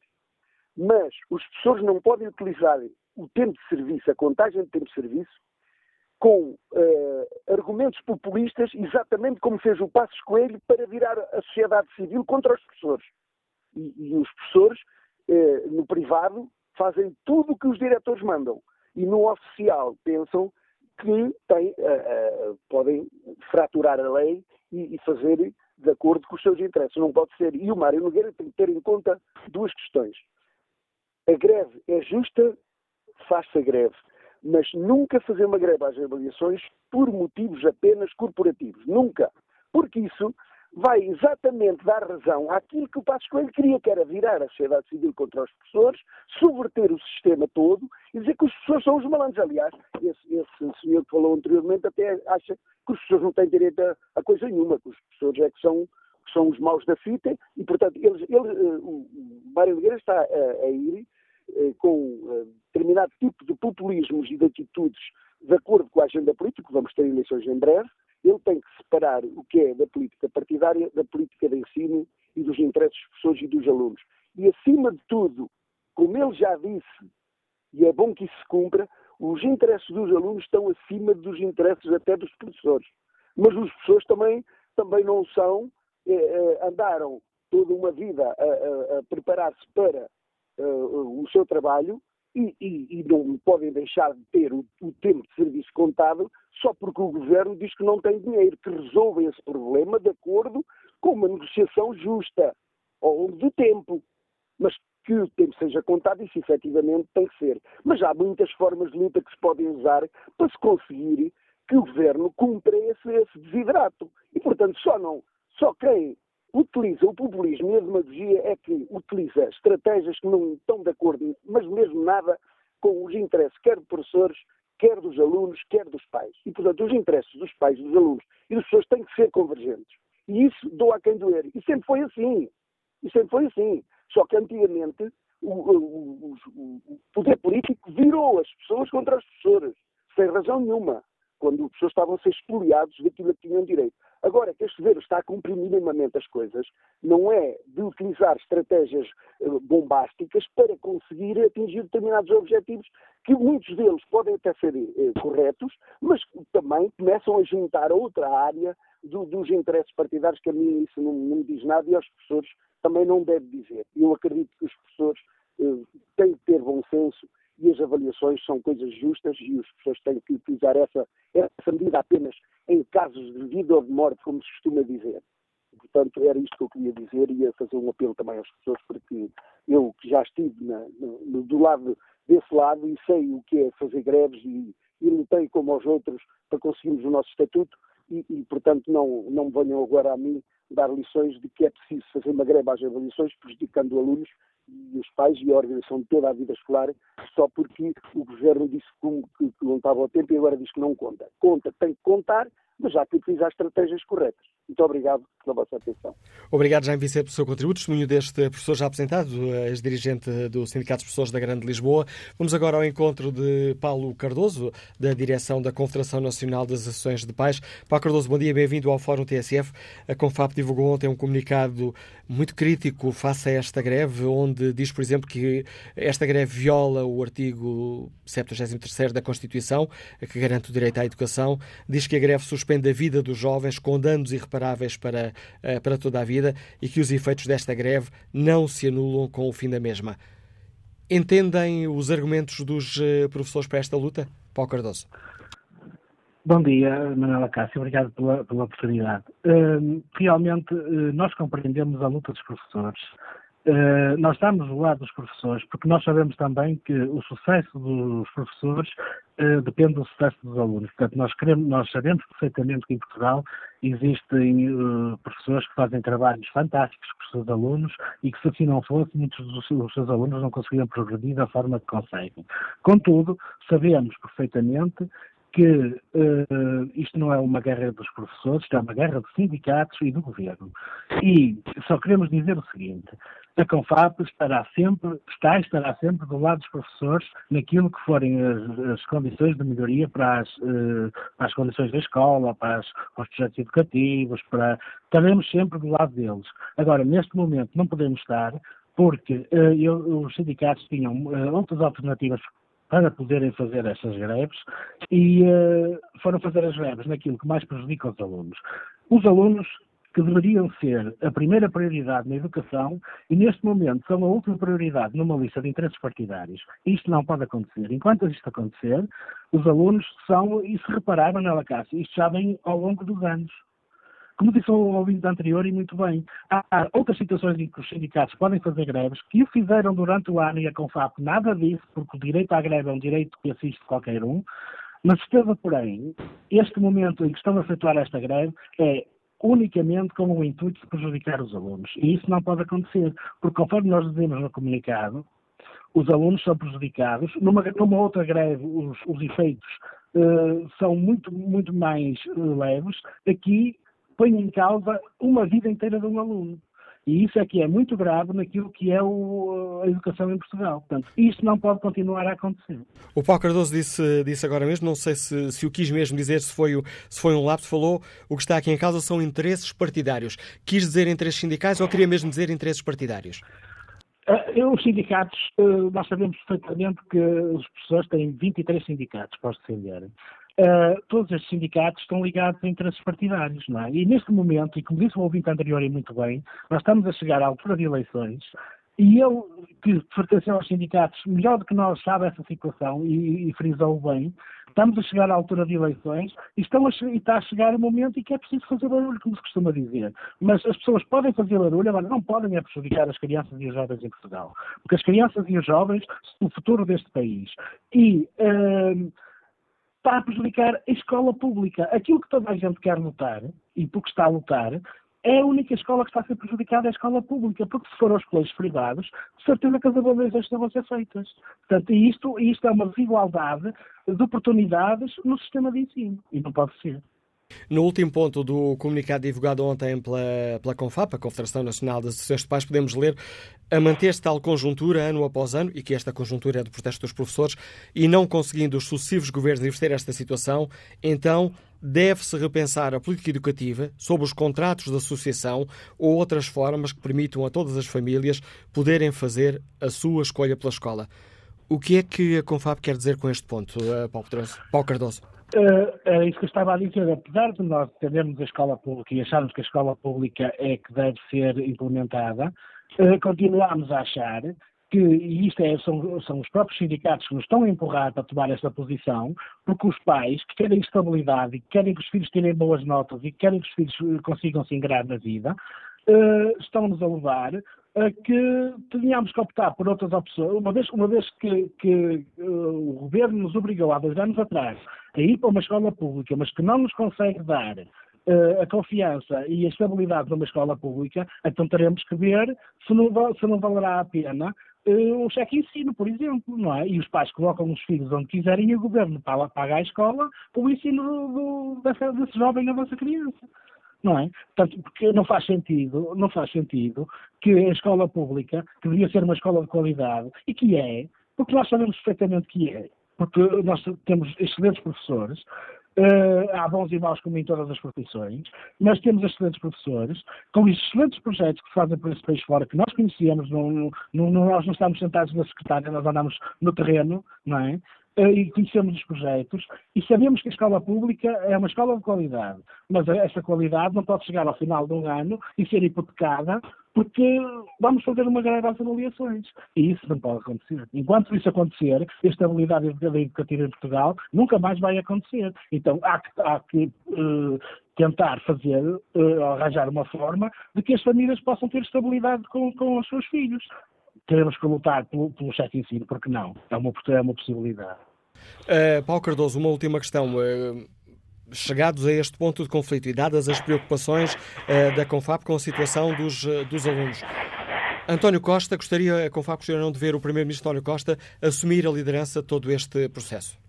mas os professores não podem utilizar o tempo de serviço, a contagem de tempo de serviço, com uh, argumentos populistas, exatamente como fez o Passos Coelho para virar a sociedade civil contra os professores. E, e os professores, uh, no privado, fazem tudo o que os diretores mandam. E no oficial pensam que uh, podem fraturar a lei e, e fazer de acordo com os seus interesses. Não pode ser. E o Mário Nogueira tem que ter em conta duas questões. A greve é justa, faça greve mas nunca fazer uma greve às avaliações por motivos apenas corporativos. Nunca. Porque isso vai exatamente dar razão àquilo que o Passos Coelho queria, que era virar a sociedade civil contra os professores, subverter o sistema todo e dizer que os professores são os malandros. Aliás, esse, esse senhor que falou anteriormente até acha que os professores não têm direito a, a coisa nenhuma, que os professores é que são, que são os maus da fita, e, portanto, eles, ele, o Mário Nogueira está a, a ir com determinado tipo de populismos e de atitudes de acordo com a agenda política, vamos ter eleições em breve, ele tem que separar o que é da política partidária da política de ensino e dos interesses dos professores e dos alunos. E, acima de tudo, como ele já disse, e é bom que isso se cumpra, os interesses dos alunos estão acima dos interesses até dos professores. Mas os professores também, também não são, eh, eh, andaram toda uma vida a, a, a preparar-se para uh, o seu trabalho e, e, e, não podem deixar de ter o, o, tempo de serviço contado só porque o governo diz que não tem dinheiro, que resolve esse problema de acordo com uma negociação justa ao longo do tempo. Mas que o tempo seja contado, isso efetivamente tem que ser. Mas há muitas formas de luta que se podem usar para se conseguir que o governo cumpra esse, esse desidrato. E, portanto, só não, só quem utiliza o populismo e a demagogia é que utiliza estratégias que não estão de acordo, mas mesmo nada, com os interesses quer dos professores, quer dos alunos, quer dos pais. E, portanto, os interesses dos pais, dos alunos e das pessoas têm que ser convergentes. E isso doa a quem doer. E sempre foi assim. E sempre foi assim. Só que antigamente o, o, o, o poder político virou as pessoas contra as professoras, sem razão nenhuma, quando as pessoas estavam a ser expoliados daquilo que tinham direito. Agora que este governo está a cumprir minimamente as coisas, não é de utilizar estratégias eh, bombásticas para conseguir atingir determinados objetivos, que muitos deles podem até ser eh, corretos, mas também começam a juntar a outra área do, dos interesses partidários, que a mim isso não, não, me diz nada e aos professores também não deve dizer. Eu acredito que os professores eh, têm que ter bom senso e as avaliações são coisas justas e os professores têm que utilizar essa, essa medida apenas em casos de vida ou de morte, como se costuma dizer. Portanto, era isto que eu queria dizer e ia fazer um apelo também às pessoas, porque eu que já estive na, no, do lado desse lado e sei o que é fazer greves e, e lutei como aos outros para conseguirmos o nosso estatuto e, e, portanto, não, não me venham agora a mim dar lições de que é preciso fazer uma greve às avaliações, prejudicando alunos e os pais e a organização de toda a vida escolar, só porque o governo disse que, que, que não estava ao tempo e agora diz que não conta. Conta, tem que contar, mas já que utilizar estratégias corretas. Muito obrigado pela vossa atenção. Obrigado, Jaime Vicente, pelo seu contributo. Testemunho deste professor já apresentado, ex-dirigente do Sindicato de Professores da Grande Lisboa. Vamos agora ao encontro de Paulo Cardoso, da direção da Confederação Nacional das Associações de Pais. Paulo Cardoso, bom dia, bem-vindo ao Fórum TSF. A Confap divulgou ontem um comunicado muito crítico face a esta greve, onde diz, por exemplo, que esta greve viola o artigo 73 da Constituição, que garante o direito à educação. Diz que a greve suspende a vida dos jovens com danos irreparáveis para, eh, para toda a vida e que os efeitos desta greve não se anulam com o fim da mesma. Entendem os argumentos dos eh, professores para esta luta? Paulo Cardoso. Bom dia, Manuela Cássio, obrigado pela, pela oportunidade. Uh, realmente, uh, nós compreendemos a luta dos professores. Nós estamos do lado dos professores, porque nós sabemos também que o sucesso dos professores depende do sucesso dos alunos. Portanto, nós, queremos, nós sabemos perfeitamente que em Portugal existem professores que fazem trabalhos fantásticos com os seus alunos e que, se assim não fosse, muitos dos seus alunos não conseguiriam progredir da forma que conseguem. Contudo, sabemos perfeitamente que uh, isto não é uma guerra dos professores, isto é uma guerra dos sindicatos e do governo. E só queremos dizer o seguinte: a CONFAP estará sempre, está e estará sempre do lado dos professores naquilo que forem as, as condições de melhoria para as, uh, para as, condições da escola, para, as, para, os projetos educativos, para... estaremos sempre do lado deles. Agora, neste momento, não podemos estar porque uh, eu, os sindicatos tinham uh, outras alternativas para poderem fazer essas greves e uh, foram fazer as greves naquilo que mais prejudica os alunos. Os alunos que deveriam ser a primeira prioridade na educação e neste momento são a última prioridade numa lista de interesses partidários. Isto não pode acontecer. Enquanto isto acontecer, os alunos são, e se repararam, Manela Cássio, isto já vem ao longo dos anos. Como disse o ouvinte anterior, e muito bem, há outras situações em que os sindicatos podem fazer greves, que o fizeram durante o ano e a Confap nada disso, porque o direito à greve é um direito que assiste qualquer um, mas esteve, porém, este momento em que estão a efetuar esta greve é unicamente com o intuito de prejudicar os alunos. E isso não pode acontecer, porque conforme nós dizemos no comunicado, os alunos são prejudicados. Numa, numa outra greve, os, os efeitos uh, são muito, muito mais uh, leves. Aqui põe em causa uma vida inteira de um aluno. E isso é que é muito grave naquilo que é o, a educação em Portugal. Portanto, isto não pode continuar a acontecer. O Paulo Cardoso disse, disse agora mesmo, não sei se, se o quis mesmo dizer, se foi, se foi um lapso, falou o que está aqui em causa são interesses partidários. Quis dizer interesses sindicais ou queria mesmo dizer interesses partidários? Uh, os sindicatos, uh, nós sabemos perfeitamente que os professores têm 23 sindicatos para os defenderem. Uh, todos estes sindicatos estão ligados a interesses partidários, não é? E neste momento, e como disse o ouvinte anterior e muito bem, nós estamos a chegar à altura de eleições e ele, que pertenceu aos sindicatos, melhor do que nós sabe essa situação e, e frisou bem, estamos a chegar à altura de eleições e, a, e está a chegar o momento em que é preciso fazer barulho, como se costuma dizer. Mas as pessoas podem fazer barulho, agora não podem é prejudicar as crianças e os jovens em Portugal. Porque as crianças e os jovens são o futuro deste país. E... Uh, está a prejudicar a escola pública. Aquilo que toda a gente quer lutar, e porque está a lutar, é a única escola que está a ser prejudicada é a escola pública, porque se for aos colégios privados, de certeza que as avaliações estão a ser feitas. Portanto, isto, isto é uma desigualdade de oportunidades no sistema de ensino, e não pode ser. No último ponto do comunicado divulgado ontem pela, pela CONFAP, a Confederação Nacional das Associações de Pais, podemos ler a manter-se tal conjuntura ano após ano, e que esta conjuntura é do protesto dos professores, e não conseguindo os sucessivos governos inverter esta situação, então deve-se repensar a política educativa sobre os contratos de associação ou outras formas que permitam a todas as famílias poderem fazer a sua escolha pela escola. O que é que a CONFAP quer dizer com este ponto, eh, Paulo Cardoso? É isso que eu estava a dizer. Apesar de nós termos a escola pública e acharmos que a escola pública é que deve ser implementada, uh, continuamos a achar que, e isto é, são, são, os próprios sindicatos que nos estão a empurrar para tomar esta posição, porque os pais que querem estabilidade e que querem que os filhos tenham boas notas e que querem que os filhos consigam se ingrar na vida, estão-nos a levar que tenhamos que optar por outras opções, uma vez, uma vez que, que uh, o governo nos obrigou há dois anos atrás a ir para uma escola pública, mas que não nos consegue dar uh, a confiança e a estabilidade numa escola pública, então teremos que ver se não, se não valerá a pena uh, o cheque ensino, por exemplo, não é? E os pais colocam os filhos onde quiserem e o governo paga a escola o ensino do, do, desse, jovem ou dessa criança não é? Portanto, porque não faz sentido, não faz sentido que a escola pública, que devia ser uma escola de qualidade, e que é, porque nós sabemos perfeitamente que é, porque nós temos excelentes professores, uh, há bons e maus como em todas as profissões, mas temos excelentes professores, com excelentes projetos que fazem por esse país fora, que nós conhecemos, não, nós não estamos sentados na secretária, nós andamos no terreno, não é? Eh, e conhecemos os projetos e sabemos que a escola pública é uma escola de qualidade, mas essa qualidade não pode chegar ao final de um ano e ser hipotecada porque vamos fazer uma greve às avaliações. E isso não pode acontecer. Enquanto isso acontecer, a estabilidade educativa em Portugal nunca mais vai acontecer. Então há que, há que uh, tentar fazer, uh, arranjar uma forma de que as famílias possam ter estabilidade com, com os seus filhos teremos que lutar pelo, pelo cheque ensino, porque não? É uma, é uma possibilidade. Uh, Paulo Cardoso, uma última questão. Uh, chegados a este ponto de conflito e dadas as preocupações uh, da CONFAP com a situação dos, dos alunos, António Costa, gostaria, a CONFAP gostaria não de ver o Primeiro-Ministro António Costa assumir a liderança de todo este processo?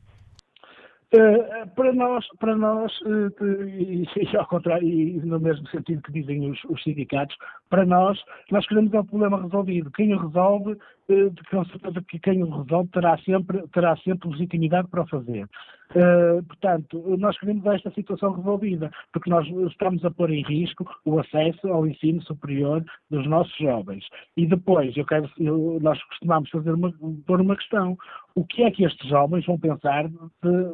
Uh, para nós, para nós uh, e, e, ao contrário, e no mesmo sentido que dizem os, os, sindicatos, para nós, nós queremos é problema resolvido. Quem o resolve, de com certeza que quem o resolve terá sempre, terá sempre legitimidade para o fazer. Uh, portanto, nós queremos esta situação resolvida, porque nós estamos a pôr em risco o acesso ao ensino superior dos nossos jovens. E depois, eu quero, eu, nós costumamos fazer uma, pôr uma questão. O que é que estes jovens vão pensar de,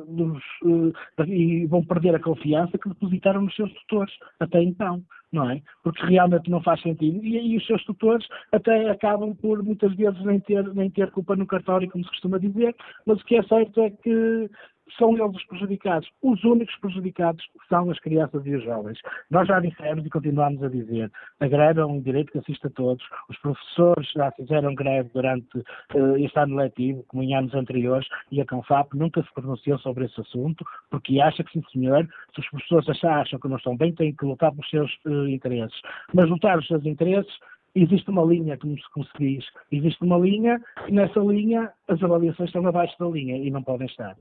dos, uh, e vão perder a confiança que depositaram nos seus tutores até então? Não é? Porque realmente não faz sentido. E aí os seus tutores até acabam por muitas vezes nem ter, nem ter culpa no cartório, como se costuma dizer, mas o que é certo é que são eles os prejudicados. Os únicos prejudicados são as crianças e os jovens. Nós já dissemos e continuamos a dizer, a greve é um direito que assiste a todos. Os professores já fizeram greve durante uh, este ano letivo, como em anos anteriores, e a CANFAP nunca se pronunciou sobre esse assunto, porque acha que, sim senhor, se os professores acham que não estão bem, têm que lutar pelos seos uh, interesses. Mas lutar pelos seus interesses existe uma linha, como se, como se diz, existe uma linha, e nessa linha as avaliações estão abaixo da linha e não podem estar.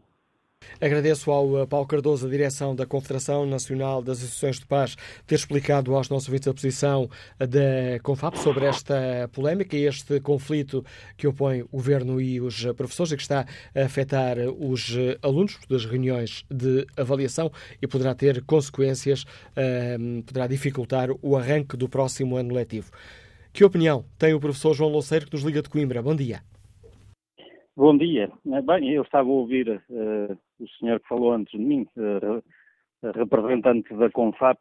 Agradeço ao eh, Paulo Cardoso, a direção da Confederação Nacional das Associações de Paz, ter explicado aos nossos ouvintes a posição da CONFAP sobre esta polémica e este conflito que opõe o governo e os professores e que está a afetar os alunos das reuniões de avaliação e poderá ter consequências, eh, poderá dificultar o arranque do próximo ano letivo. Que opinião tem o professor João Louceiro que nos liga de Coimbra? Bom dia. Bom dia. Eh, bem, eu estava a ouvir uh, o senhor que falou antes de mim, uh, representante da CONFAP,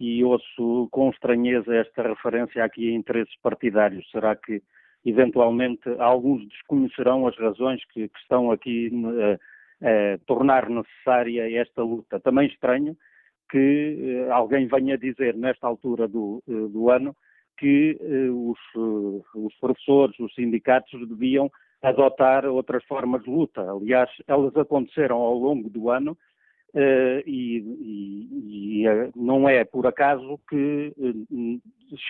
e ouço com estranheza esta referência aqui a interesses partidários. Será que, eventualmente, alguns desconhecerão as razões que, que estão aqui uh, a tornar necessária esta luta? Também estranho que alguém venha dizer, nesta altura do, do ano, que os, os professores, os sindicatos deviam adotar outras formas de luta. Aliás, elas aconteceram ao longo do ano uh, e, e, e, eh, não é por acaso que uh,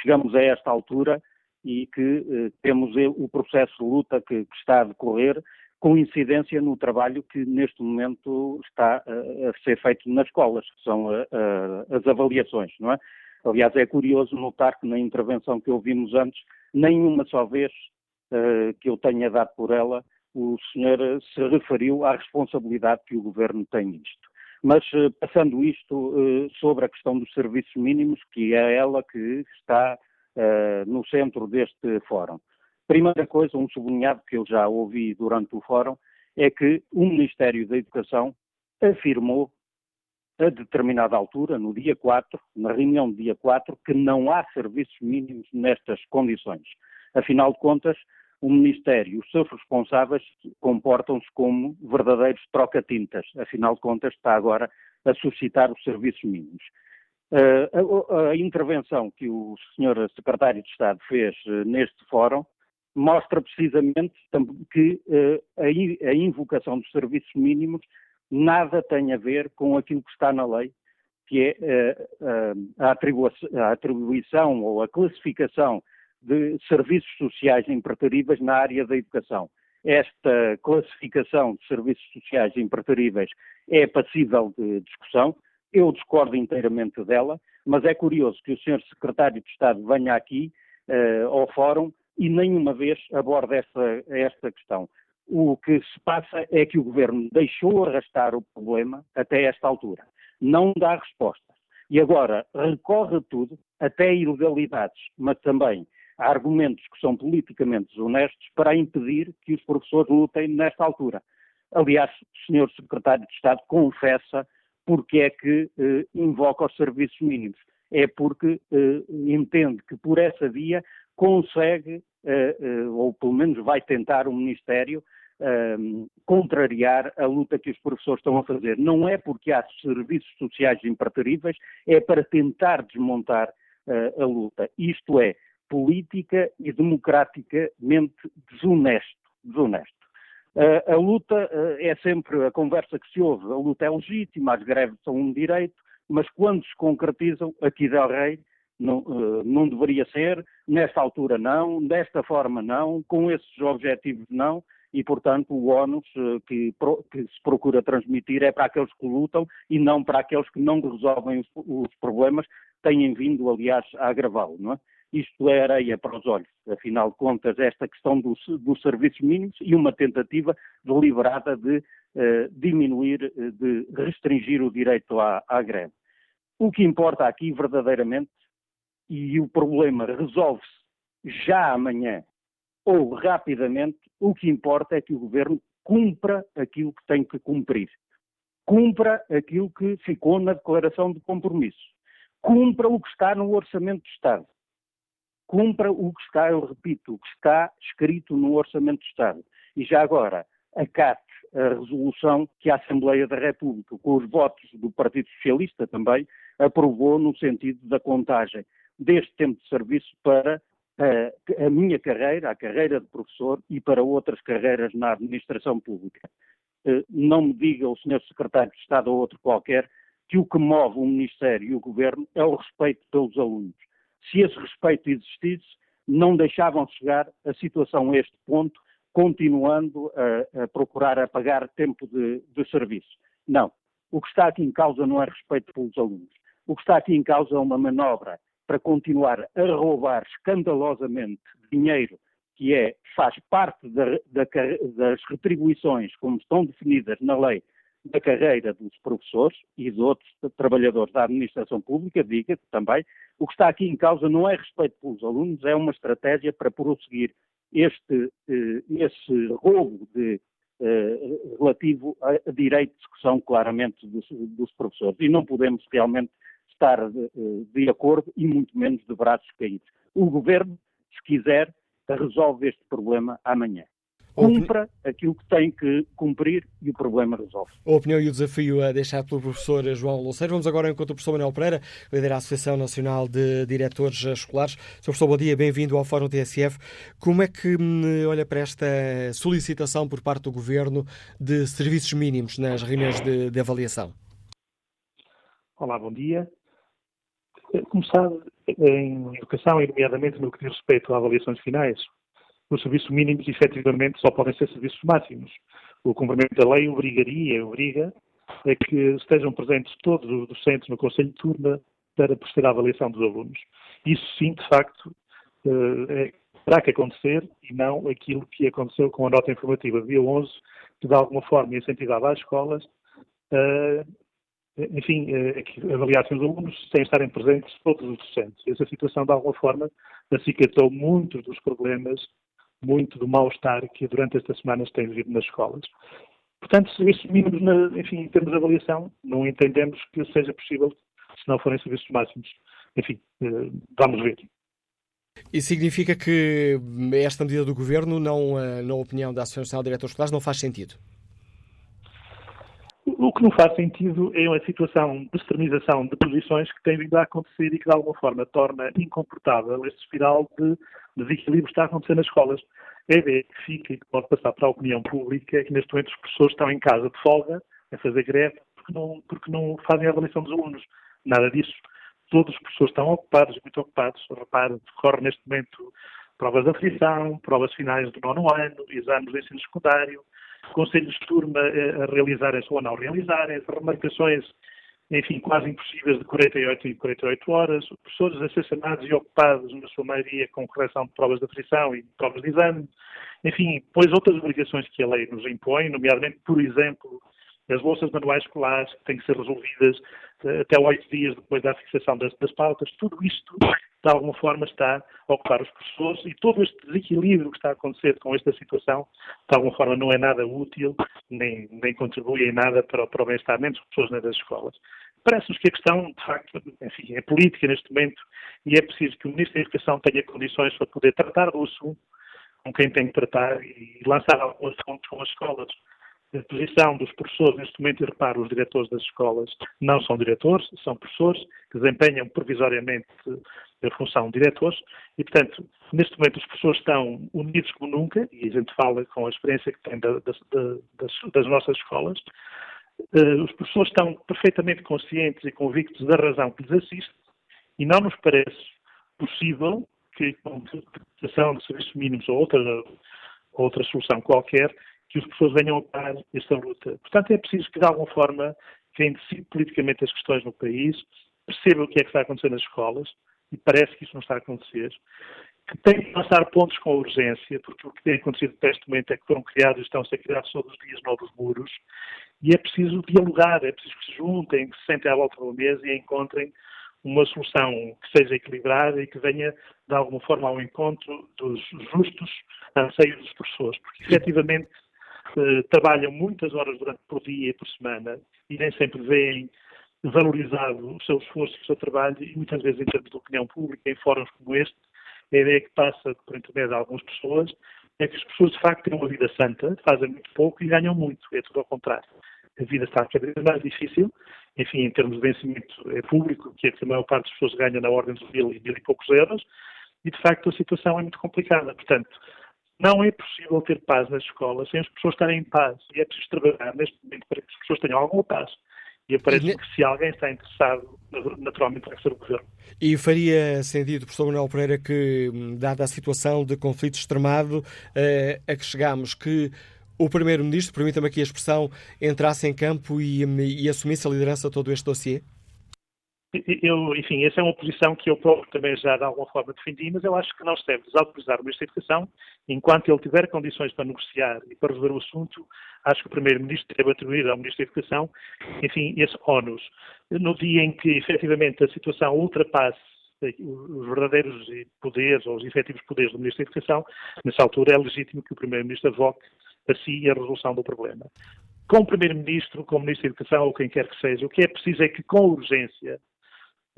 chegamos a esta altura e que uh, temos o processo de luta que, que, está a decorrer com incidência no trabalho que neste momento está a ser feito nas escolas, que são as avaliações, não é? Aliás, é curioso notar que na intervenção que ouvimos antes, nenhuma só vez que eu tenha dado por ela, o senhor se referiu à responsabilidade que o governo tem nisto. Mas uh, passando isto sobre a questão dos serviços mínimos, que é ela que está no centro deste fórum. Primeira coisa, um sublinhado que eu já ouvi durante o fórum, é que o Ministério da Educação afirmou a determinada altura, no dia 4, na reunião do dia 4, que não há serviços mínimos nestas condições. Afinal de contas, o Ministério e os seus responsáveis comportam-se como verdadeiros troca-tintas. Afinal de contas, está agora a suscitar os serviços mínimos. Uh, a, intervenção que o Sr. Secretário de Estado fez uh, neste fórum mostra precisamente que uh, a, invocação dos serviços mínimos nada tem a ver com aquilo que está na lei, que é a atribuição ou a classificação de serviços sociais impreteríveis na área da educação. Esta classificação de serviços sociais impreteríveis é passível de discussão, eu discordo inteiramente dela, mas é curioso que o Sr. Secretário de Estado venha aqui uh, ao Fórum e nenhuma vez aborde esta questão. O que se passa é que o Governo deixou arrastar o problema até esta altura. Não dá resposta. E agora recorre a tudo, até ilegalidades, mas também há argumentos que são politicamente desonestos para impedir que os professores lutem nesta altura. Aliás, o Sr. Secretário de Estado confessa porque é que eh, invoca os serviços mínimos. É porque eh, entende que por essa via consegue, eh, eh ou pelo menos vai tentar o Ministério, eh, contrariar a luta que os professores estão a fazer. Não é porque há serviços sociais impreteríveis, é para tentar desmontar eh, a luta. Isto é, política e democraticamente desonesto. desonesto. Uh, a luta uh, é sempre a conversa que se ouve, a luta é legítima, as greves são um direito, mas quando se concretizam, aqui del Rei não, uh, não deveria ser, nesta altura não, desta forma não, com esses objetivos não, e, portanto, o ónus que, que, se procura transmitir é para aqueles que lutam e não para aqueles que não resolvem os, os problemas, têm vindo, aliás, a agravá-lo, não é? Isto é areia para os olhos. Afinal de contas, esta questão dos, dos serviços mínimos e uma tentativa deliberada de uh, diminuir, eh, de restringir o direito à, à greve. O que importa aqui, verdadeiramente, e o problema resolve-se já amanhã ou rapidamente, o que importa é que o governo cumpra aquilo que tem que cumprir. Cumpra aquilo que ficou na declaração de compromisso. Cumpra o que está no Orçamento de Estado cumpra o que está, eu repito, o que está escrito no Orçamento de Estado. E já agora, acate a resolução que a Assembleia da República, com os votos do Partido Socialista também, aprovou no sentido da contagem deste tempo de serviço para a, a minha carreira, a carreira de professor e para outras carreiras na administração pública. Eh, não me diga o Sr. Secretário de Estado ou outro qualquer que o que move o Ministério e o Governo é o respeito pelos alunos se esse respeito existisse, não deixavam chegar a situação a este ponto, continuando a, a procurar apagar tempo de, de, serviço. Não. O que está aqui em causa não é respeito pelos alunos. O que está aqui em causa é uma manobra para continuar a roubar escandalosamente dinheiro que é, faz parte da, da, das retribuições, como estão definidas na lei da carreira dos professores e de outros trabalhadores da administração pública, diga também, o que está aqui em causa não é respeito pelos alunos, é uma estratégia para prosseguir este, eh, esse roubo de, eh, relativo a direitos que são claramente dos, dos professores. E não podemos realmente estar de, eh, de acordo e muito menos de braços caídos. O governo, se quiser, resolve este problema amanhã. Cumpra aquilo que tem que cumprir e o problema resolve. A opinião e o desafio a deixar pelo professor João Louceiro. Vamos agora ao encontro do professor Manuel Pereira, líder da Associação Nacional de Diretores Escolares. Sr. professor, bom dia, bem-vindo ao Fórum TSF. Como é que hum, olha para esta solicitação por parte do Governo de serviços mínimos nas reuniões de, de avaliação? Olá, bom dia. Como sabe, em educação, e nomeadamente no que diz respeito a avaliações finais, os serviços mínimos efetivamente só podem ser serviços máximos. O cumprimento da lei obrigaria, obriga, a que estejam presentes todos os docentes no Conselho de Turma para proceder à avaliação dos alunos. Isso sim, de facto, eh, é, terá que acontecer e não aquilo que aconteceu com a nota informativa dia 11, que de alguma forma incentivava as escolas a enfim, eh, avaliassem os alunos sem estarem presentes todos os docentes. Essa situação, de alguma forma, acicatou muitos dos problemas, muito do mal-estar que durante estas semanas tem vivido nas escolas. Portanto, serviços mínimos, na, enfim, em termos de avaliação, não entendemos que seja possível se não forem serviços máximos. Enfim, eh, vamos ver. Isso significa que esta medida do Governo, não, na opinião da Associação Nacional de Diretores Escolares, não faz sentido? O que não faz sentido é uma situação de extremização de posições que tem vindo a acontecer e que, de alguma forma, torna incomportável este espiral de desequilíbrio que está a acontecer nas escolas. Ideia que fica e que pode passar para a opinião pública é que, neste momento, as pessoas estão em casa de folga, a fazer greve, porque não, porque não fazem a avaliação dos alunos. Nada disso. Todos os professores estão ocupados, muito ocupados. Repare, decorre neste momento provas de aflição, provas finais do nono ano, exames de ensino secundário, conselhos de turma a realizarem-se ou a não realizarem, remarcações, enfim, quase impossíveis de 48 e 48 horas, professores a ser chamados e ocupados, na sua maioria, com correção de provas de aflição e provas de exame, enfim, pois outras obrigações que a lei nos impõe, nomeadamente, por exemplo, as bolsas manuais escolares que têm que ser resolvidas eh, até oito dias depois da fixação das, das pautas, tudo isto de alguma forma está a ocupar os professores e todo este desequilíbrio que está a acontecer com esta situação, de alguma forma não é nada útil, nem, nem contribui em nada para, para o bem-estar nem dos professores nem das escolas. Parece-nos que a questão, de facto, enfim, é política neste momento e é preciso que o Ministro da Educação tenha condições para poder tratar do assunto com quem tem que tratar e lançar alguns assuntos com as escolas a posição dos professores neste momento, e reparo, os diretores das escolas não são diretores, são professores que desempenham provisoriamente a função de diretores e, portanto, neste momento os professores estão unidos como nunca, e a gente fala com a experiência que tem da, da, das, das, nossas escolas, uh, os professores estão perfeitamente conscientes e convictos da razão que lhes assiste e não nos parece possível que, com a de serviços mínimos ou outra, outra solução qualquer, que os professores venham a parar esta luta. Portanto, é preciso que, de alguma forma, quem decide politicamente as questões no país perceba o que é que está a acontecer nas escolas, e parece que isso não está a acontecer, que tem que lançar pontos com urgência, porque o que tem acontecido neste momento é que foram criados e estão a ser criados todos os dias novos muros, e é preciso dialogar, é preciso que se juntem, que se sentem à volta da mesa e encontrem uma solução que seja equilibrada e que venha, de alguma forma, ao encontro dos justos anseios dos professores, porque efetivamente trabalham muitas horas durante por dia e por semana e nem sempre veem valorizado o seu esforço e o seu trabalho e muitas vezes em termos de opinião pública, em fóruns como este, a ideia que passa por intermédio de algumas pessoas é que as pessoas de facto têm uma vida santa, fazem muito pouco e ganham muito. É tudo ao contrário. A vida está cada vez mais difícil, enfim, em termos de vencimento é público, que é que a maior parte das pessoas ganha na ordem dos mil e mil e poucos euros, e de facto a situação é muito complicada. Portanto, não é possível ter paz nas escolas sem as pessoas estarem em paz. E é preciso trabalhar neste momento para que as pessoas tenham alguma paz. E parece que se alguém está interessado, naturalmente vai ser o governo. E faria sentido, professor Manuel Pereira, que, dada a situação de conflito extremado uh, a que chegamos, que o Primeiro-Ministro, permita-me aqui a expressão, entrasse em campo e, e assumisse a liderança de todo este dossiê? Eu, enfim, essa é uma posição que eu próprio também já de alguma forma defendi, mas eu acho que nós devemos autorizar o Ministro da Educação, enquanto ele tiver condições para negociar e para resolver o assunto, acho que o Primeiro-Ministro deve atribuir ao Ministro da Educação, enfim, esse ónus. No dia em que, efetivamente, a situação ultrapasse os verdadeiros poderes ou os efetivos poderes do Ministro da Educação, nessa altura é legítimo que o Primeiro-Ministro avoque a si a resolução do problema. Com o Primeiro-Ministro, com o Ministro da Educação ou quem quer que seja, o que é preciso é que, com urgência,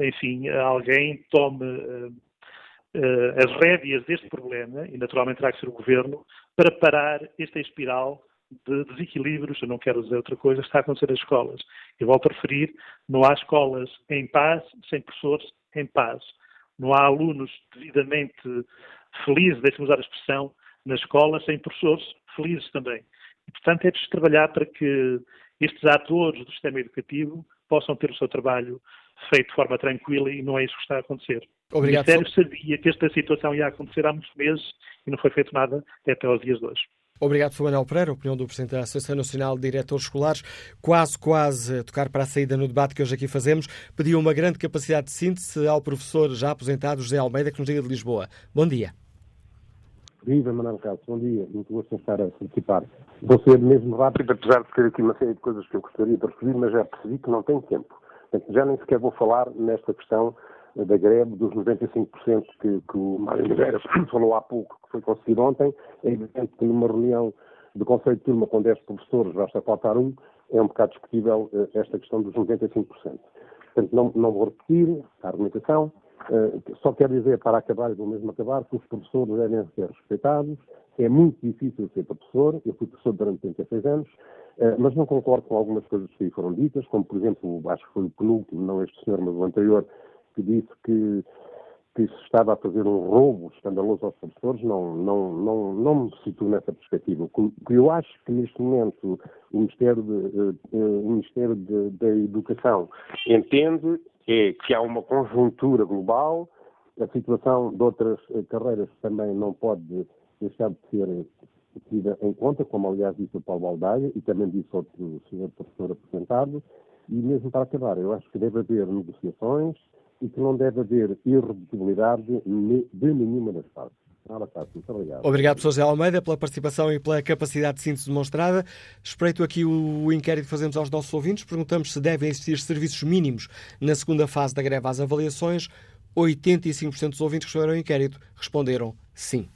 enfim, alguém tome uh, as rédeas deste problema, e naturalmente terá que ser o Governo, para parar esta espiral de desequilíbrios, eu não quero dizer outra coisa, está a acontecer nas escolas. Eu volto a referir, não há escolas em paz, sem professores em paz. Não há alunos devidamente felizes, deixe-me usar a expressão, na escola, sem professores felizes também. E, portanto, é preciso trabalhar para que estes atores do sistema educativo possam ter o seu trabalho feito de forma tranquila e não é isso que está a acontecer. Obrigado. O Ministério sabia que esta situação ia acontecer há muitos meses e não foi feito nada até aos dias de hoje. Obrigado, Sr. Manuel Pereira, opinião do Presidente da Associação Nacional de Diretores Escolares. Quase, quase a tocar para a saída no debate que hoje aqui fazemos. Pediu uma grande capacidade de síntese ao professor já aposentado José Almeida, que nos diga de Lisboa. Bom dia. Viva, Manuel Carlos. Bom dia. Muito gosto de estar a participar. Vou ser mesmo rápido, apesar de ter aqui uma série de coisas que eu gostaria de referir, mas já percebi que não tenho tempo. Portanto, já nem sequer vou falar nesta questão da greve dos 95% que, que o Mário Oliveira falou há pouco, que foi conseguido ontem. É evidente que numa reunião do Conselho de Turma com 10 professores, basta faltar um, é um bocado discutível uh, esta questão dos 95%. Portanto, não, não vou repetir a argumentação, uh, só quero dizer, para acabar, e vou mesmo acabar, que os professores devem ser respeitados, é muito difícil ser professor, eu fui professor durante 36 anos, mas não concordo com algumas coisas que aí foram ditas, como, por exemplo, acho que foi o penúltimo, não este senhor, mas o anterior, que disse que, que se estava a fazer um roubo escandaloso aos professores, não, não, não, não me situo nessa perspectiva. que eu acho que neste momento o Ministério, de, uh, o Ministério de, da Educação entende é que há uma conjuntura global, a situação de outras carreiras também não pode deixar de ser tida em conta, como aliás disse o Paulo Baldaia e também disse outro senhor professor apresentado, e mesmo para acabar, eu acho que deve haver negociações, e que não deve haver irredutibilidade de nenhuma das partes. Muito obrigado. Obrigado, José Almeida, pela participação e pela capacidade de síntese demonstrada. Espreito aqui o inquérito que fazemos aos nossos ouvintes. Perguntamos se devem existir serviços mínimos na segunda fase da greve às avaliações. 85% dos ouvintes que responderam ao inquérito responderam sim.